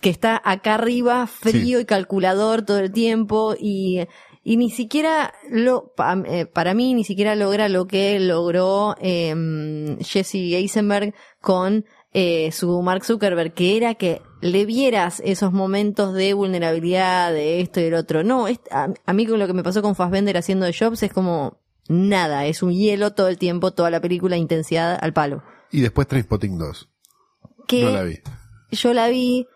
que está acá arriba, frío Sí. y calculador todo el tiempo. Y, y ni siquiera lo, eh, para mí, ni siquiera logra lo que logró eh, Jesse Eisenberg con eh, su Mark Zuckerberg, que era que le vieras esos momentos de vulnerabilidad, de esto y del otro. No, es- a, a mí con lo que me pasó con Fassbender haciendo de Jobs es como nada, es un hielo todo el tiempo, toda la película, intensidad al palo. Y después Trainspotting 2. Que No la vi. yo la vi,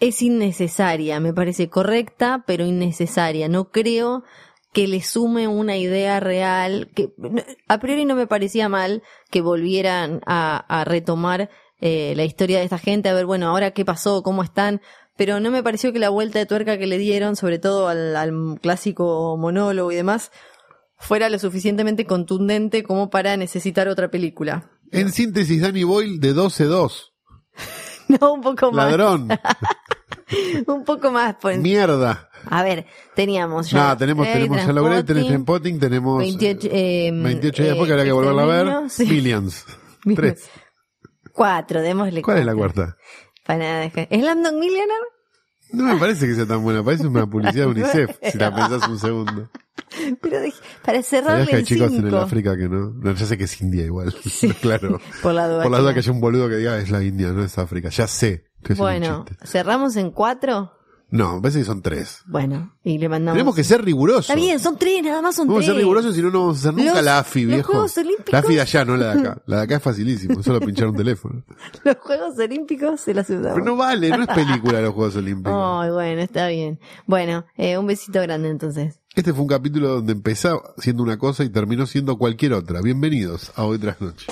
es innecesaria, me parece correcta, pero innecesaria. No creo que le sume una idea real, que a priori no me parecía mal que volvieran a, a retomar eh, la historia de esta gente, a ver, bueno, ahora qué pasó, cómo están, pero no me pareció que la vuelta de tuerca que le dieron, sobre todo al, al clásico monólogo y demás, fuera lo suficientemente contundente como para necesitar otra película. En síntesis, Danny Boyle de 12-2. No, un poco más. Ladrón. Un poco más, pues. Mierda. A ver, teníamos ya. No, tenemos, eh, tenemos ya logré, tenés Trainspotting, Trainspotting, tenemos 28, eh, 28 días eh, después que habría que volverla a ver. Sí. Millions. Tres. Cuatro, démosle ¿Cuál es la cuatro. cuarta? Para dejar. ¿Es Landon Millionaire? No me parece que sea tan buena, parece una publicidad de UNICEF, si la pensás un segundo. Pero para ¿Sabías cerrarle que hay chicos en el cinco. África que no? No, ya sé que es India igual. claro. Por la duda. Por la duda que haya un boludo que diga es la India, no es África. Ya sé que es Bueno, cerramos en cuatro. No, me parece que son tres. Bueno, y le mandamos. Tenemos que ser rigurosos. Está bien, son tres, nada más son Vamos a tres. ser rigurosos, si no, no vamos a hacer nunca Los- la AFI, los viejo. Juegos Olímpicos- La AFI de allá, no la de acá. La de acá es facilísimo, solo pinchar un teléfono. Los Juegos Olímpicos se los usamos. Pero no vale, no es película los Juegos Olímpicos. Ay, bueno, está bien. Bueno, eh, un besito grande entonces. Este fue un capítulo donde empezó siendo una cosa y terminó siendo cualquier otra. Bienvenidos a Hoy Tras Noche.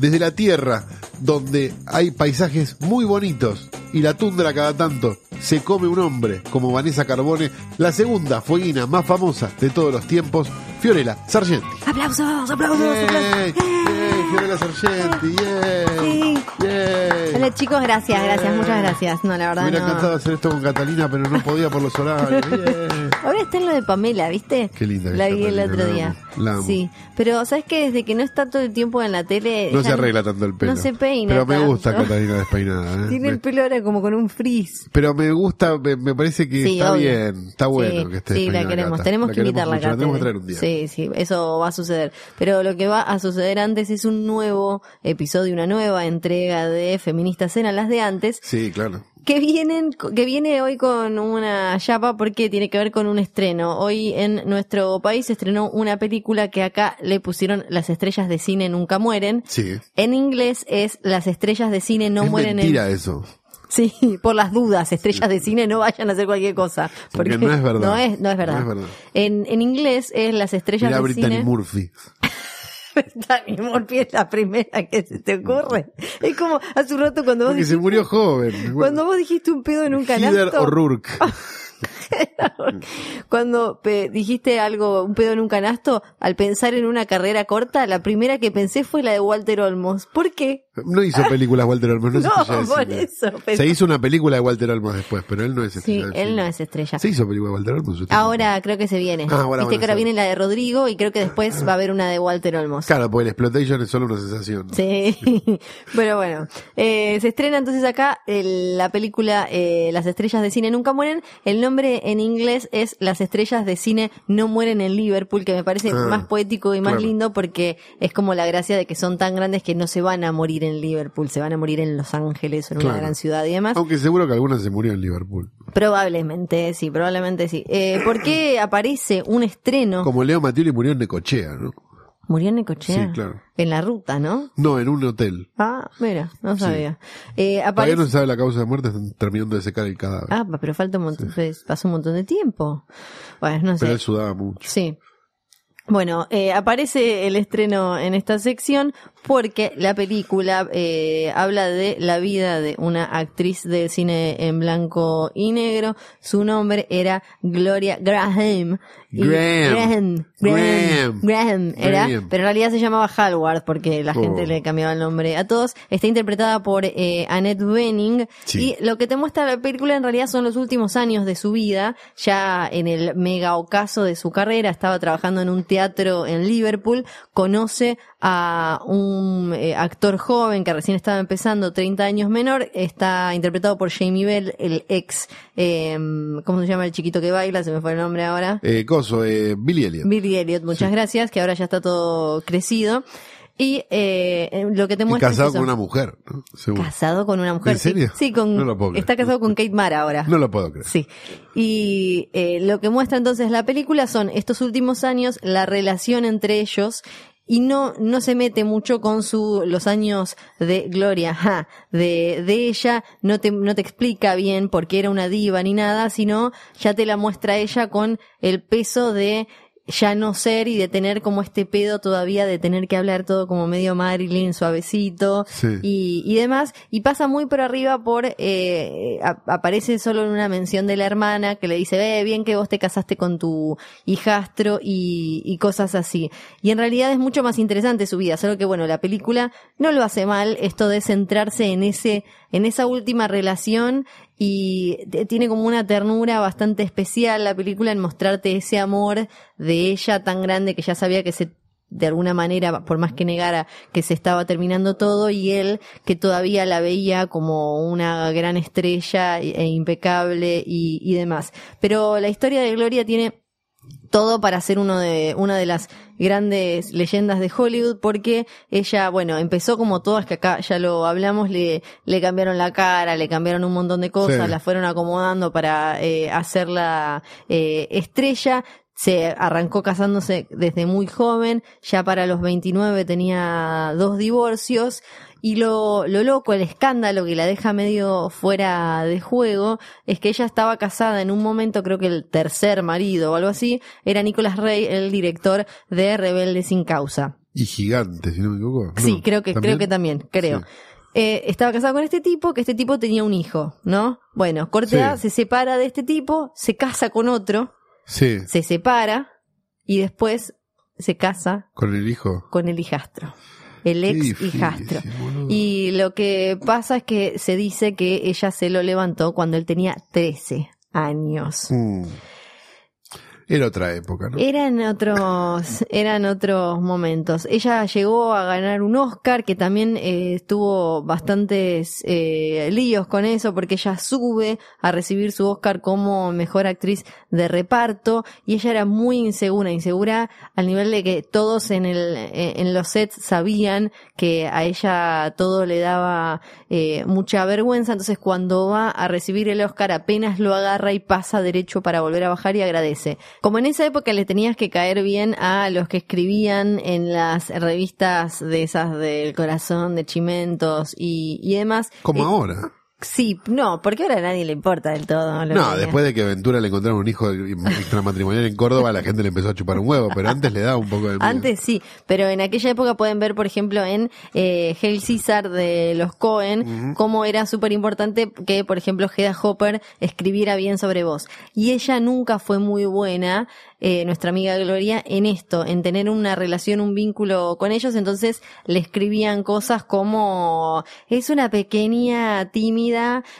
Desde la Tierra, donde hay paisajes muy bonitos y la tundra cada tanto, se come un hombre como Vanessa Carbone, la segunda fueguina más famosa de todos los tiempos, Fiorella Sargenti. ¡Aplausos, aplausos, aplausos! ¡Yay! Fiorella Sargenti, ¡yay! Sí. ¡Yay! Hola chicos, gracias, gracias, muchas gracias. No, la Me verdad hubiera no. encantado hacer esto con Catalina, pero no podía por los horarios. Ahora está en lo de Pamela, ¿viste? Qué linda que La vi el otro día. amo, la amo. Sí, pero ¿sabes qué? Desde que no está todo el tiempo en la tele... No se arregla tanto el pelo. No se peina Pero me tanto. gusta Catalina despeinada. ¿eh? Tiene el Me- pelo ahora como con un frizz. Pero me gusta, me, me parece que Sí, está obvio. bien, está bueno sí, que esté Sí, la queremos. Cata. Tenemos La que invitarla mucho, la acá. tenemos que traer un día. Sí, sí, eso va a suceder. Pero lo que va a suceder antes es un nuevo episodio, una nueva entrega de Feministas eran las de antes, Sí, claro. que vienen, que viene hoy con una chapa porque tiene que ver con un estreno. Hoy en nuestro país se estrenó una película que acá le pusieron las estrellas de cine nunca mueren. Sí. En inglés es las estrellas de cine no es mueren en mentira eso. Sí, por las dudas, estrellas de cine no vayan a hacer cualquier cosa. Porque no es verdad. No es, no es verdad. No es verdad. En, en inglés es las estrellas Mira de Brittany cine. Murphy. Brittany Murphy es la primera que se te ocurre. Es como hace un rato cuando vos Porque se dijiste, murió joven. cuando vos dijiste un pedo en un Heather canasto. O'Rourke. Cuando dijiste algo, un pedo en un canasto, al pensar en una carrera corta, la primera que pensé fue la de Walter Olmos. ¿Por qué? No hizo películas Walter Olmos, no, No, por eso, pero- Se hizo una película de Walter Olmos después, pero él no es Sí, estrella de él no es estrella. Se hizo película de Walter Olmos. Ahora creo que se viene. Ah, ahora Viste que ahora viene la de Rodrigo y creo que después va a haber una de Walter Olmos. Claro, porque el Exploitation es solo una sensación. Sí, pero bueno, eh, se estrena entonces acá el- la película eh, Las estrellas de cine nunca mueren. El nombre en inglés es Las estrellas de cine no mueren en Liverpool, que me parece Ah, más poético y más claro. lindo porque es como la gracia de que son tan grandes que no se van a morir en Liverpool, se van a morir en Los Ángeles o en una gran ciudad y demás. Aunque seguro que alguna se murió en Liverpool. Probablemente sí, probablemente sí. Eh, ¿Por qué aparece un estreno? Como Leo Mattioli murió en Necochea, ¿no? Murió en Necochea. Sí, claro. En la ruta, ¿no? No, en un hotel. Ah, mira, no sabía. Eh, Todavía no se sabe la causa de muerte, están terminando de secar el cadáver. Ah, pero falta un montón, pues, pasó un montón de tiempo. Bueno, no sé. Pero él sudaba mucho. Sí. Bueno, eh, aparece el estreno en esta sección porque la película eh, habla de la vida de una actriz de cine en blanco y negro. Su nombre era Gloria Graham. Graham. Graham. Graham. Graham. Graham era, Graham. pero en realidad se llamaba Hallward porque la Oh. gente le cambiaba el nombre a todos. Está interpretada por eh, Annette Bening Sí. y lo que te muestra la película en realidad son los últimos años de su vida, ya en el mega ocaso de su carrera, estaba trabajando en un teatro en Liverpool, conoce a un eh, actor joven que recién estaba empezando, 30 años menor, está interpretado por Jamie Bell, el ex, eh, ¿cómo se llama el chiquito que baila? Se me fue el nombre ahora. Eh, coso, eh, Billy Elliot. Billy Elliot, muchas gracias, que ahora ya está todo crecido. Y eh, lo que te y muestra casado es con una mujer, ¿no? Casado con una mujer. ¿En sí. serio? Sí, con, No lo puedo creer. está casado con Kate Mara ahora. No lo puedo creer. Sí. Y eh, lo que muestra entonces la película son estos últimos años, la relación entre ellos. Y no, no se mete mucho con su, los años de gloria, ajá, de, de ella, no te, no te explica bien por qué era una diva ni nada, sino ya te la muestra ella con el peso de ya no ser y de tener como este pedo todavía de tener que hablar todo como medio Marilyn, suavecito Sí. y, y demás. Y pasa muy por arriba por, eh, a- aparece solo en una mención de la hermana que le dice, ve, bien que vos te casaste con tu hijastro y, y cosas así. Y en realidad es mucho más interesante su vida, solo que bueno, la película no lo hace mal esto de centrarse en ese, en esa última relación y tiene como una ternura bastante especial la película en mostrarte ese amor de ella tan grande que ya sabía que se de alguna manera, por más que negara que se estaba terminando todo, y él que todavía la veía como una gran estrella e impecable y, y demás. Pero la historia de Gloria tiene todo para ser uno de, una de las grandes leyendas de Hollywood, porque ella, bueno, empezó como todas, que acá ya lo hablamos, le, le cambiaron la cara, le cambiaron un montón de cosas, Sí. la fueron acomodando para eh, hacerla eh, estrella. Se arrancó casándose desde muy joven, ya para los 29 tenía dos divorcios y lo, lo loco, el escándalo que la deja medio fuera de juego, es que ella estaba casada en un momento, creo que el tercer marido o algo así, era Nicolas Rey, el director de Rebelde sin causa. Y gigante, si no me equivoco. ¿no? Sí, creo que, ¿También? creo que también, creo. Sí. Eh, estaba casada con este tipo, que este tipo tenía un hijo, ¿no? Bueno, corte Sí. A, se separa de este tipo, se casa con otro, Sí, se separa y después se casa con el hijo. con el hijastro. El ex hijastro. Boludo. Y lo que pasa es que se dice que ella se lo levantó cuando él tenía 13 años. Mm. Era otra época, ¿no? Eran otros, eran otros momentos. Ella llegó a ganar un Oscar, que también eh, tuvo bastantes eh, líos con eso, porque ella sube a recibir su Oscar como mejor actriz de reparto, y ella era muy insegura, insegura al nivel de que todos en el, eh, en los sets sabían que a ella todo le daba eh, mucha vergüenza, entonces cuando va a recibir el Oscar apenas lo agarra y pasa derecho para volver a bajar y agradece. Como en esa época le tenías que caer bien a los que escribían en las revistas de esas del corazón, de Chimentos y, y demás. Como eh, ahora. Sí, no, porque ahora a nadie le importa del todo. No, después de que Ventura le encontraron un hijo extramatrimonial en Córdoba, la gente le empezó a chupar un huevo, pero antes le daba un poco de miedo. Antes sí, pero en aquella época pueden ver, por ejemplo, en eh, Hail Caesar de los Cohen, cómo era súper importante que, por ejemplo, Hedda Hopper escribiera bien sobre vos. Y ella nunca fue muy buena, eh, nuestra amiga Gloria, en esto, en tener una relación, un vínculo con ellos, entonces le escribían cosas como, es una pequeña, tímida,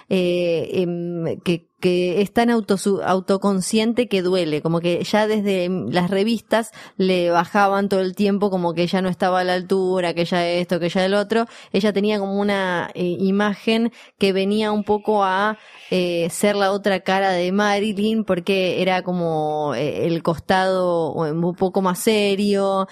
eh, em, que que es tan autosu- autoconsciente que duele, como que ya desde las revistas le bajaban todo el tiempo como que ella no estaba a la altura, que ella esto, que ella el otro, ella tenía como una eh, imagen que venía un poco a eh, ser la otra cara de Marilyn porque era como eh, el costado eh, un poco más serio,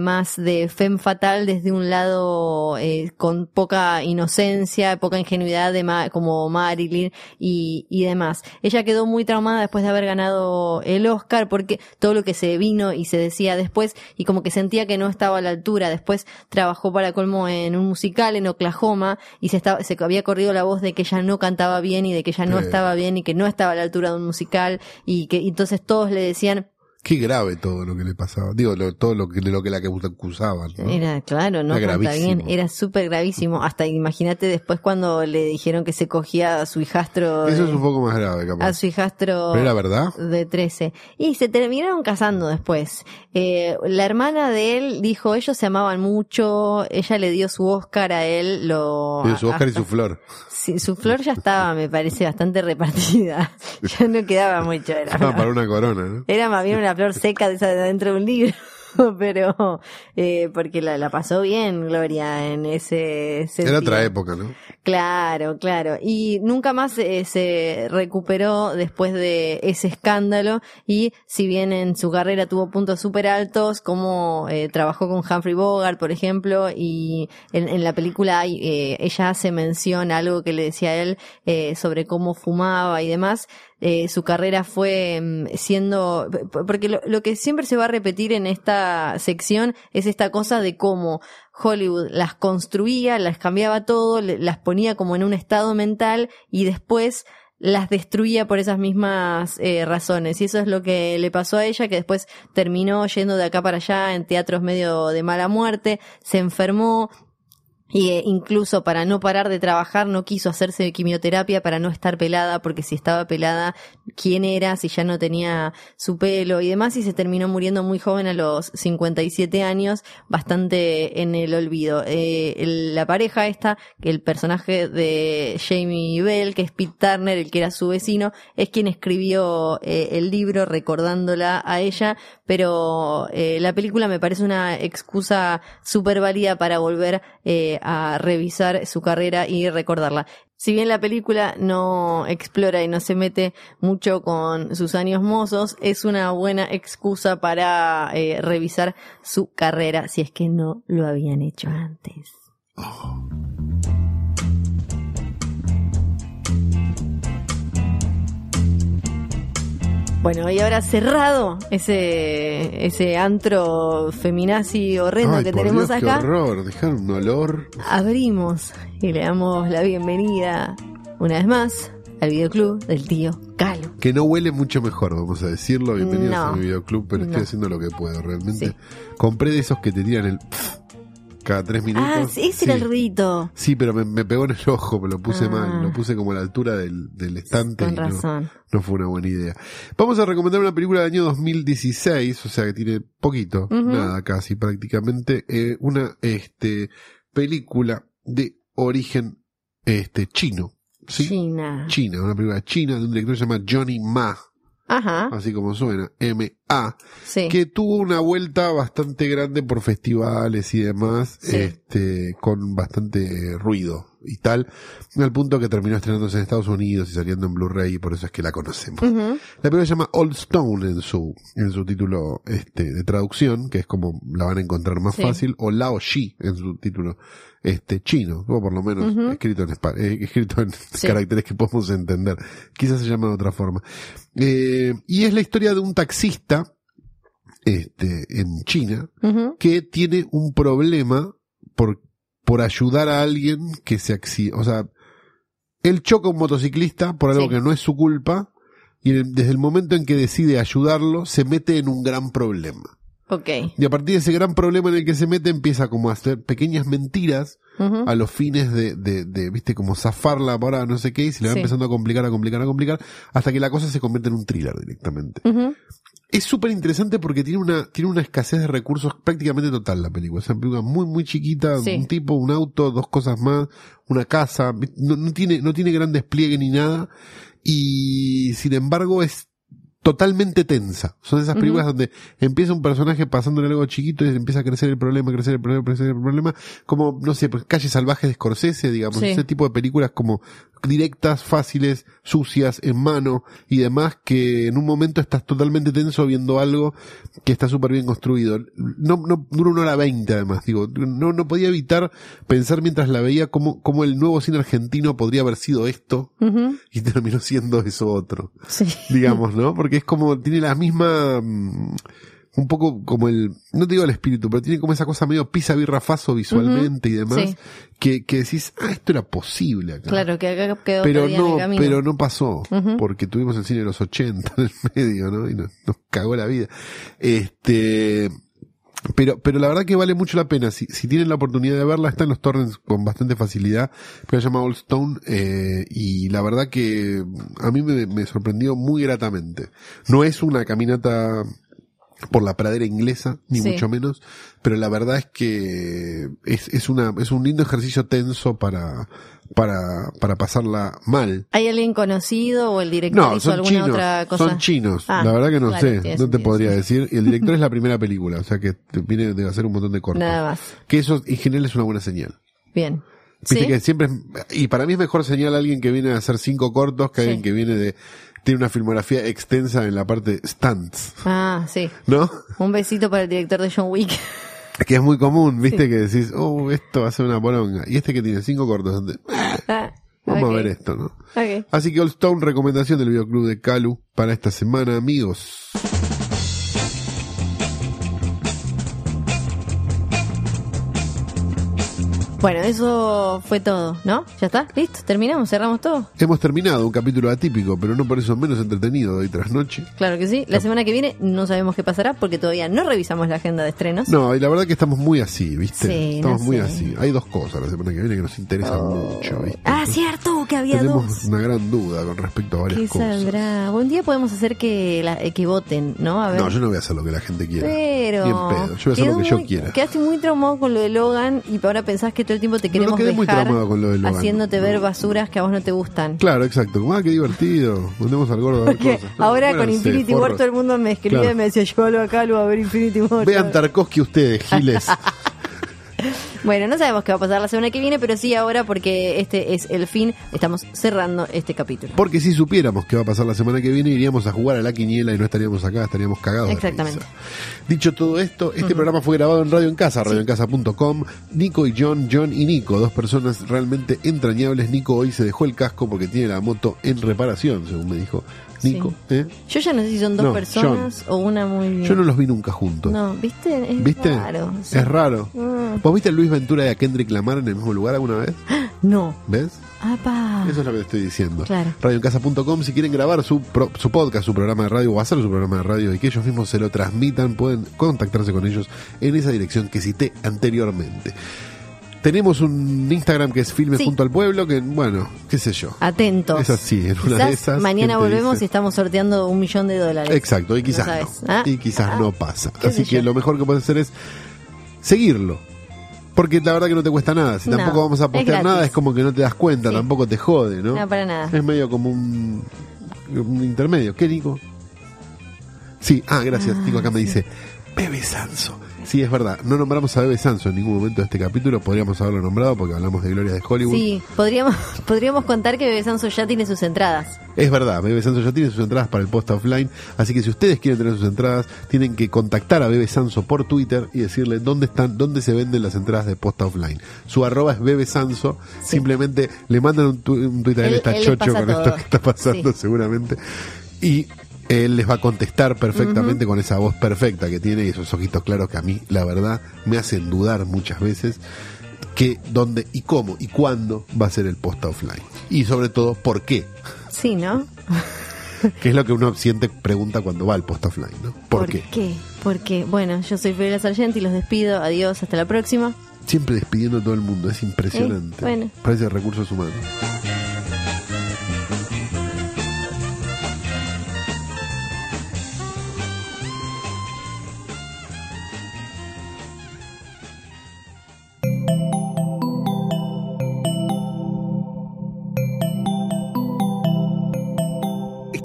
más de femme fatal desde un lado con poca inocencia, poca ingenuidad de Ma- como Marilyn y, y demás. Ella quedó muy traumada después de haber ganado el Oscar porque todo lo que se vino y se decía después y como que sentía que no estaba a la altura. Después trabajó para colmo en un musical en Oklahoma y se estaba, se había corrido la voz de que ella no cantaba bien y de que ella no Sí. estaba bien y que no estaba a la altura de un musical y que y entonces todos le decían Qué grave todo lo que le pasaba. Digo, lo- todo lo que, lo que la que acusaban. ¿no? Era, claro, no Era bien, era súper gravísimo. Hasta imagínate después cuando le dijeron que se cogía a su hijastro, Eso de- es un poco más grave, a capaz. su hijastro ¿Pero era verdad? de 13. Y se terminaron casando después. Eh, la hermana de él dijo, ellos se amaban mucho, ella le dio su Oscar a él, lo... Tiene su Oscar y su flor. Sí, su flor ya estaba, me parece, bastante repartida. ya no quedaba mucho Ah, flor. para una corona, ¿no? Era más bien una flor seca de dentro de un libro. Pero, eh, porque la, la pasó bien Gloria en ese sentido. Era otra época, ¿no? Claro, claro. Y nunca más eh, se recuperó después de ese escándalo y si bien en su carrera tuvo puntos súper altos, como eh, trabajó con Humphrey Bogart, por ejemplo, y en, en la película hay, eh, ella hace mención a algo que le decía a él eh, sobre cómo fumaba y demás, eh, su carrera fue mm, siendo, porque lo, que siempre se va a repetir en esta sección es esta cosa de cómo Hollywood las construía, las cambiaba todo, las ponía como en un estado mental y después las destruía por esas mismas eh, razones. Y eso es lo que le pasó a ella, que después terminó yendo de acá para allá en teatros medio de mala muerte, se enfermó, y eh, incluso para no parar de trabajar no quiso hacerse quimioterapia para no estar pelada, porque si estaba pelada, ¿quién era? Si ya no tenía su pelo y demás, y se terminó muriendo muy joven a los 57 años, bastante en el olvido. Eh, el- la pareja esta, el personaje de Jamie Bell, que es Pete Turner, el que era su vecino, es quien escribió eh, el libro recordándola a ella, pero eh, la película me parece una excusa súper válida para volver eh, a revisar su carrera y recordarla. Si bien la película no explora y no se mete mucho con sus años mozos, es una buena excusa para eh, revisar su carrera si es que no lo habían hecho antes. Bueno, y ahora cerrado ese, ese antro feminazi horrendo Ay, que por tenemos Dios, acá, Qué horror, dejaron un olor. abrimos y le damos la bienvenida una vez más al videoclub del tío Calo. Que no huele mucho mejor, vamos a decirlo. Bienvenidos No. a mi videoclub, pero estoy haciendo lo que puedo, realmente. Sí. Compré de esos que te tiran el cada tres minutos. Ah, sí, ese era el Sí. ruidito. Sí, pero me, me pegó en el ojo, me lo puse Ah. mal, lo puse como a la altura del, del estante. Con no- razón. No, fue una buena idea. Vamos a recomendar una película del año 2016, o sea que tiene poquito, nada casi prácticamente, eh, una este película de origen este chino. ¿sí? China. China, una película china de un director que se llama Johnny Ma, Ajá. así como suena, M-A, Sí. que tuvo una vuelta bastante grande por festivales y demás, Sí. este, con bastante ruido y tal, al punto que terminó estrenándose en Estados Unidos y saliendo en Blu-ray y por eso es que la conocemos. La película se llama Old Stone en su, en su título este, de traducción, que es como la van a encontrar más Sí. fácil, o Lao Shi en su título este, chino, o por lo menos escrito en, eh, escrito en Sí. caracteres que podemos entender. Quizás se llama de otra forma. Eh, y es la historia de un taxista este, en China que tiene un problema por, por ayudar a alguien que se accidenta. O sea, él choca a un motociclista por algo Sí. que no es su culpa y desde el momento en que decide ayudarlo se mete en un gran problema. Ok. Y a partir de ese gran problema en el que se mete empieza como a hacer pequeñas mentiras a los fines de, de, de, viste, como zafarla para no sé qué y se le va Sí. empezando a complicar, a complicar, a complicar hasta que la cosa se convierte en un thriller directamente. Es súper interesante porque tiene una, tiene una escasez de recursos prácticamente total la película. Es una película muy, muy chiquita, Sí. un tipo, un auto, dos cosas más, una casa, no, no tiene, no tiene gran despliegue ni nada, y sin embargo es totalmente tensa. Son esas películas donde empieza un personaje pasándole algo chiquito y empieza a crecer el problema, crecer el problema, crecer el problema, como, no sé, pues Calle Salvaje de Scorsese, digamos, Sí. ese tipo de películas como directas, fáciles, sucias, en mano y demás, que en un momento estás totalmente tenso viendo algo que está súper bien construido. No, no, dura una hora veinte además, digo, no, no podía evitar pensar mientras la veía cómo, cómo el nuevo cine argentino podría haber sido esto y terminó siendo eso otro Sí. digamos, ¿no? Porque es como, tiene la misma, mm, un poco como el, no te digo el espíritu, pero tiene como esa cosa medio pisa birra faso visualmente y demás, Sí. que, que decís, ah, esto era posible acá. Claro, que acá quedó Pero perdida en el no, pero no pasó, porque tuvimos el cine de los 80 en el medio, ¿no? Y nos, nos cagó la vida. Este, pero, pero la verdad que vale mucho la pena. Si, si tienen la oportunidad de verla, está en los torrents con bastante facilidad. Pero se llama Old Stone, eh, y la verdad que a mí me, me sorprendió muy gratamente. No es una caminata por la pradera inglesa, ni Sí. mucho menos, pero la verdad es que es, es una, es un lindo ejercicio tenso para, para, para pasarla mal. ¿Hay alguien conocido o el director No, hizo son alguna chinos. otra cosa? Son chinos. Ah, la verdad que no claro, sé. No te podría decir. Y el director es la primera película. O sea que viene de hacer un montón de cortos. Nada más. Que eso en general es una buena señal. Bien. Viste ¿Sí? que siempre es- y para mí es mejor señal alguien que viene a hacer cinco cortos que Sí. alguien que viene de, tiene una filmografía extensa en la parte stunts. Ah, sí. ¿No? Un besito para el director de John Wick. Que es muy común, viste, que decís, oh, esto va a ser una poronga. Y este que tiene cinco cortos, donde, "Ah, vamos a ver esto, ¿no? Así que All Stone, recomendación del videoclub de Calu para esta semana, amigos. Bueno, eso fue todo, ¿no? ¿Ya está? ¿Listo? ¿Terminamos? ¿Cerramos todo? Hemos terminado un capítulo atípico, pero no por eso menos entretenido de hoy tras noche. Claro que sí. La semana que viene no sabemos qué pasará porque todavía no revisamos la agenda de estrenos. No, y la verdad que estamos muy así, ¿viste? Sí, estamos no muy sé. así. Hay dos cosas la semana que viene que nos interesan mucho, ¿viste? Ah, cierto, que había Tenemos dos. una gran duda con respecto a varias ¿Qué cosas. saldrá? Un día podemos hacer que, la- eh, que voten, ¿no? A ver. No, yo no voy a hacer lo que la gente quiera. Pero. Ni en pedo. Yo voy a hacer lo que yo muy- quiera. Quedaste muy traumado con lo de Logan y ahora pensás que todo el tiempo te queremos no muy dejar traumado con lo Logan. haciéndote ver basuras que a vos no te gustan. Claro, exacto. Ah, qué divertido. Mandemos al gordo a ver cosas. Ahora con Infinity War todo el mundo me escribe Claro. y me decía, llévalo acá, lo a ver Infinity War. Vean Tarkovsky ustedes, giles. Bueno, no sabemos qué va a pasar la semana que viene, pero sí ahora porque este es el fin, estamos cerrando este capítulo. Porque si supiéramos qué va a pasar la semana que viene, iríamos a jugar a la quiniela y no estaríamos acá, estaríamos cagados. Exactamente. Dicho todo esto, este programa fue grabado en Radio en Casa, radioencasa.com. Nico y John, John y Nico, dos personas realmente entrañables. Nico hoy se dejó el casco porque tiene la moto en reparación, según me dijo Nico. ¿eh? Yo ya no sé si son dos No, personas o una muy bien. Yo no los vi nunca juntos. No, ¿viste? Es ¿Viste? raro. sí. Es raro. Mm. ¿Vos viste a Luis Ventura y a Kendrick Lamar en el mismo lugar alguna vez? No. ¿Ves? Apa. Eso es lo que te estoy diciendo. Claro. Radioencasa.com, si quieren grabar su, pro- su podcast, su programa de radio o hacer su programa de radio y que ellos mismos se lo transmitan, pueden contactarse con ellos en esa dirección que cité anteriormente. Tenemos un Instagram que es Filme Sí. junto al pueblo, que bueno, qué sé yo. Atentos. Es así, en una de esas, Mañana ¿quién te volvemos dice? y estamos sorteando un millón de dólares. Exacto, y quizás No ¿ah? Y quizás Ah, no pasa. Así que yo. lo mejor que puedes hacer es seguirlo. Porque la verdad que no te cuesta nada. Si No, tampoco vamos a postear nada, es como que no te das cuenta, Sí. tampoco te jode, ¿no? No, para nada. Es medio como un, un intermedio. ¿Qué, Nico? Sí, ah, gracias. Ah, Nico acá me dice, Bebe Sanso. Sí, es verdad. No nombramos a Bebe Sanso en ningún momento de este capítulo. Podríamos haberlo nombrado porque hablamos de Gloria de Hollywood. Sí, podríamos, podríamos contar que Bebe Sanso ya tiene sus entradas. Es verdad, Bebe Sanso ya tiene sus entradas para el post offline, así que si ustedes quieren tener sus entradas, tienen que contactar a Bebe Sanso por Twitter y decirle dónde están, dónde se venden las entradas de post offline. Su arroba es Bebe Sanso, simplemente le mandan un, tu- un Twitter él Él- está él chocho con esto que está pasando Sí. seguramente. Y él les va a contestar perfectamente con esa voz perfecta que tiene y esos ojitos claros que a mí, la verdad, me hacen dudar muchas veces que dónde y cómo y cuándo va a ser el post offline. Y sobre todo, por qué. Sí, ¿no? Que es lo que uno siente, pregunta cuando va al post offline, ¿no? ¿Por, qué? Porque, bueno, yo soy Fabiola Sargenti y los despido. Adiós, hasta la próxima. Siempre despidiendo a todo el mundo, es impresionante. Eh, bueno. Parece recursos humanos.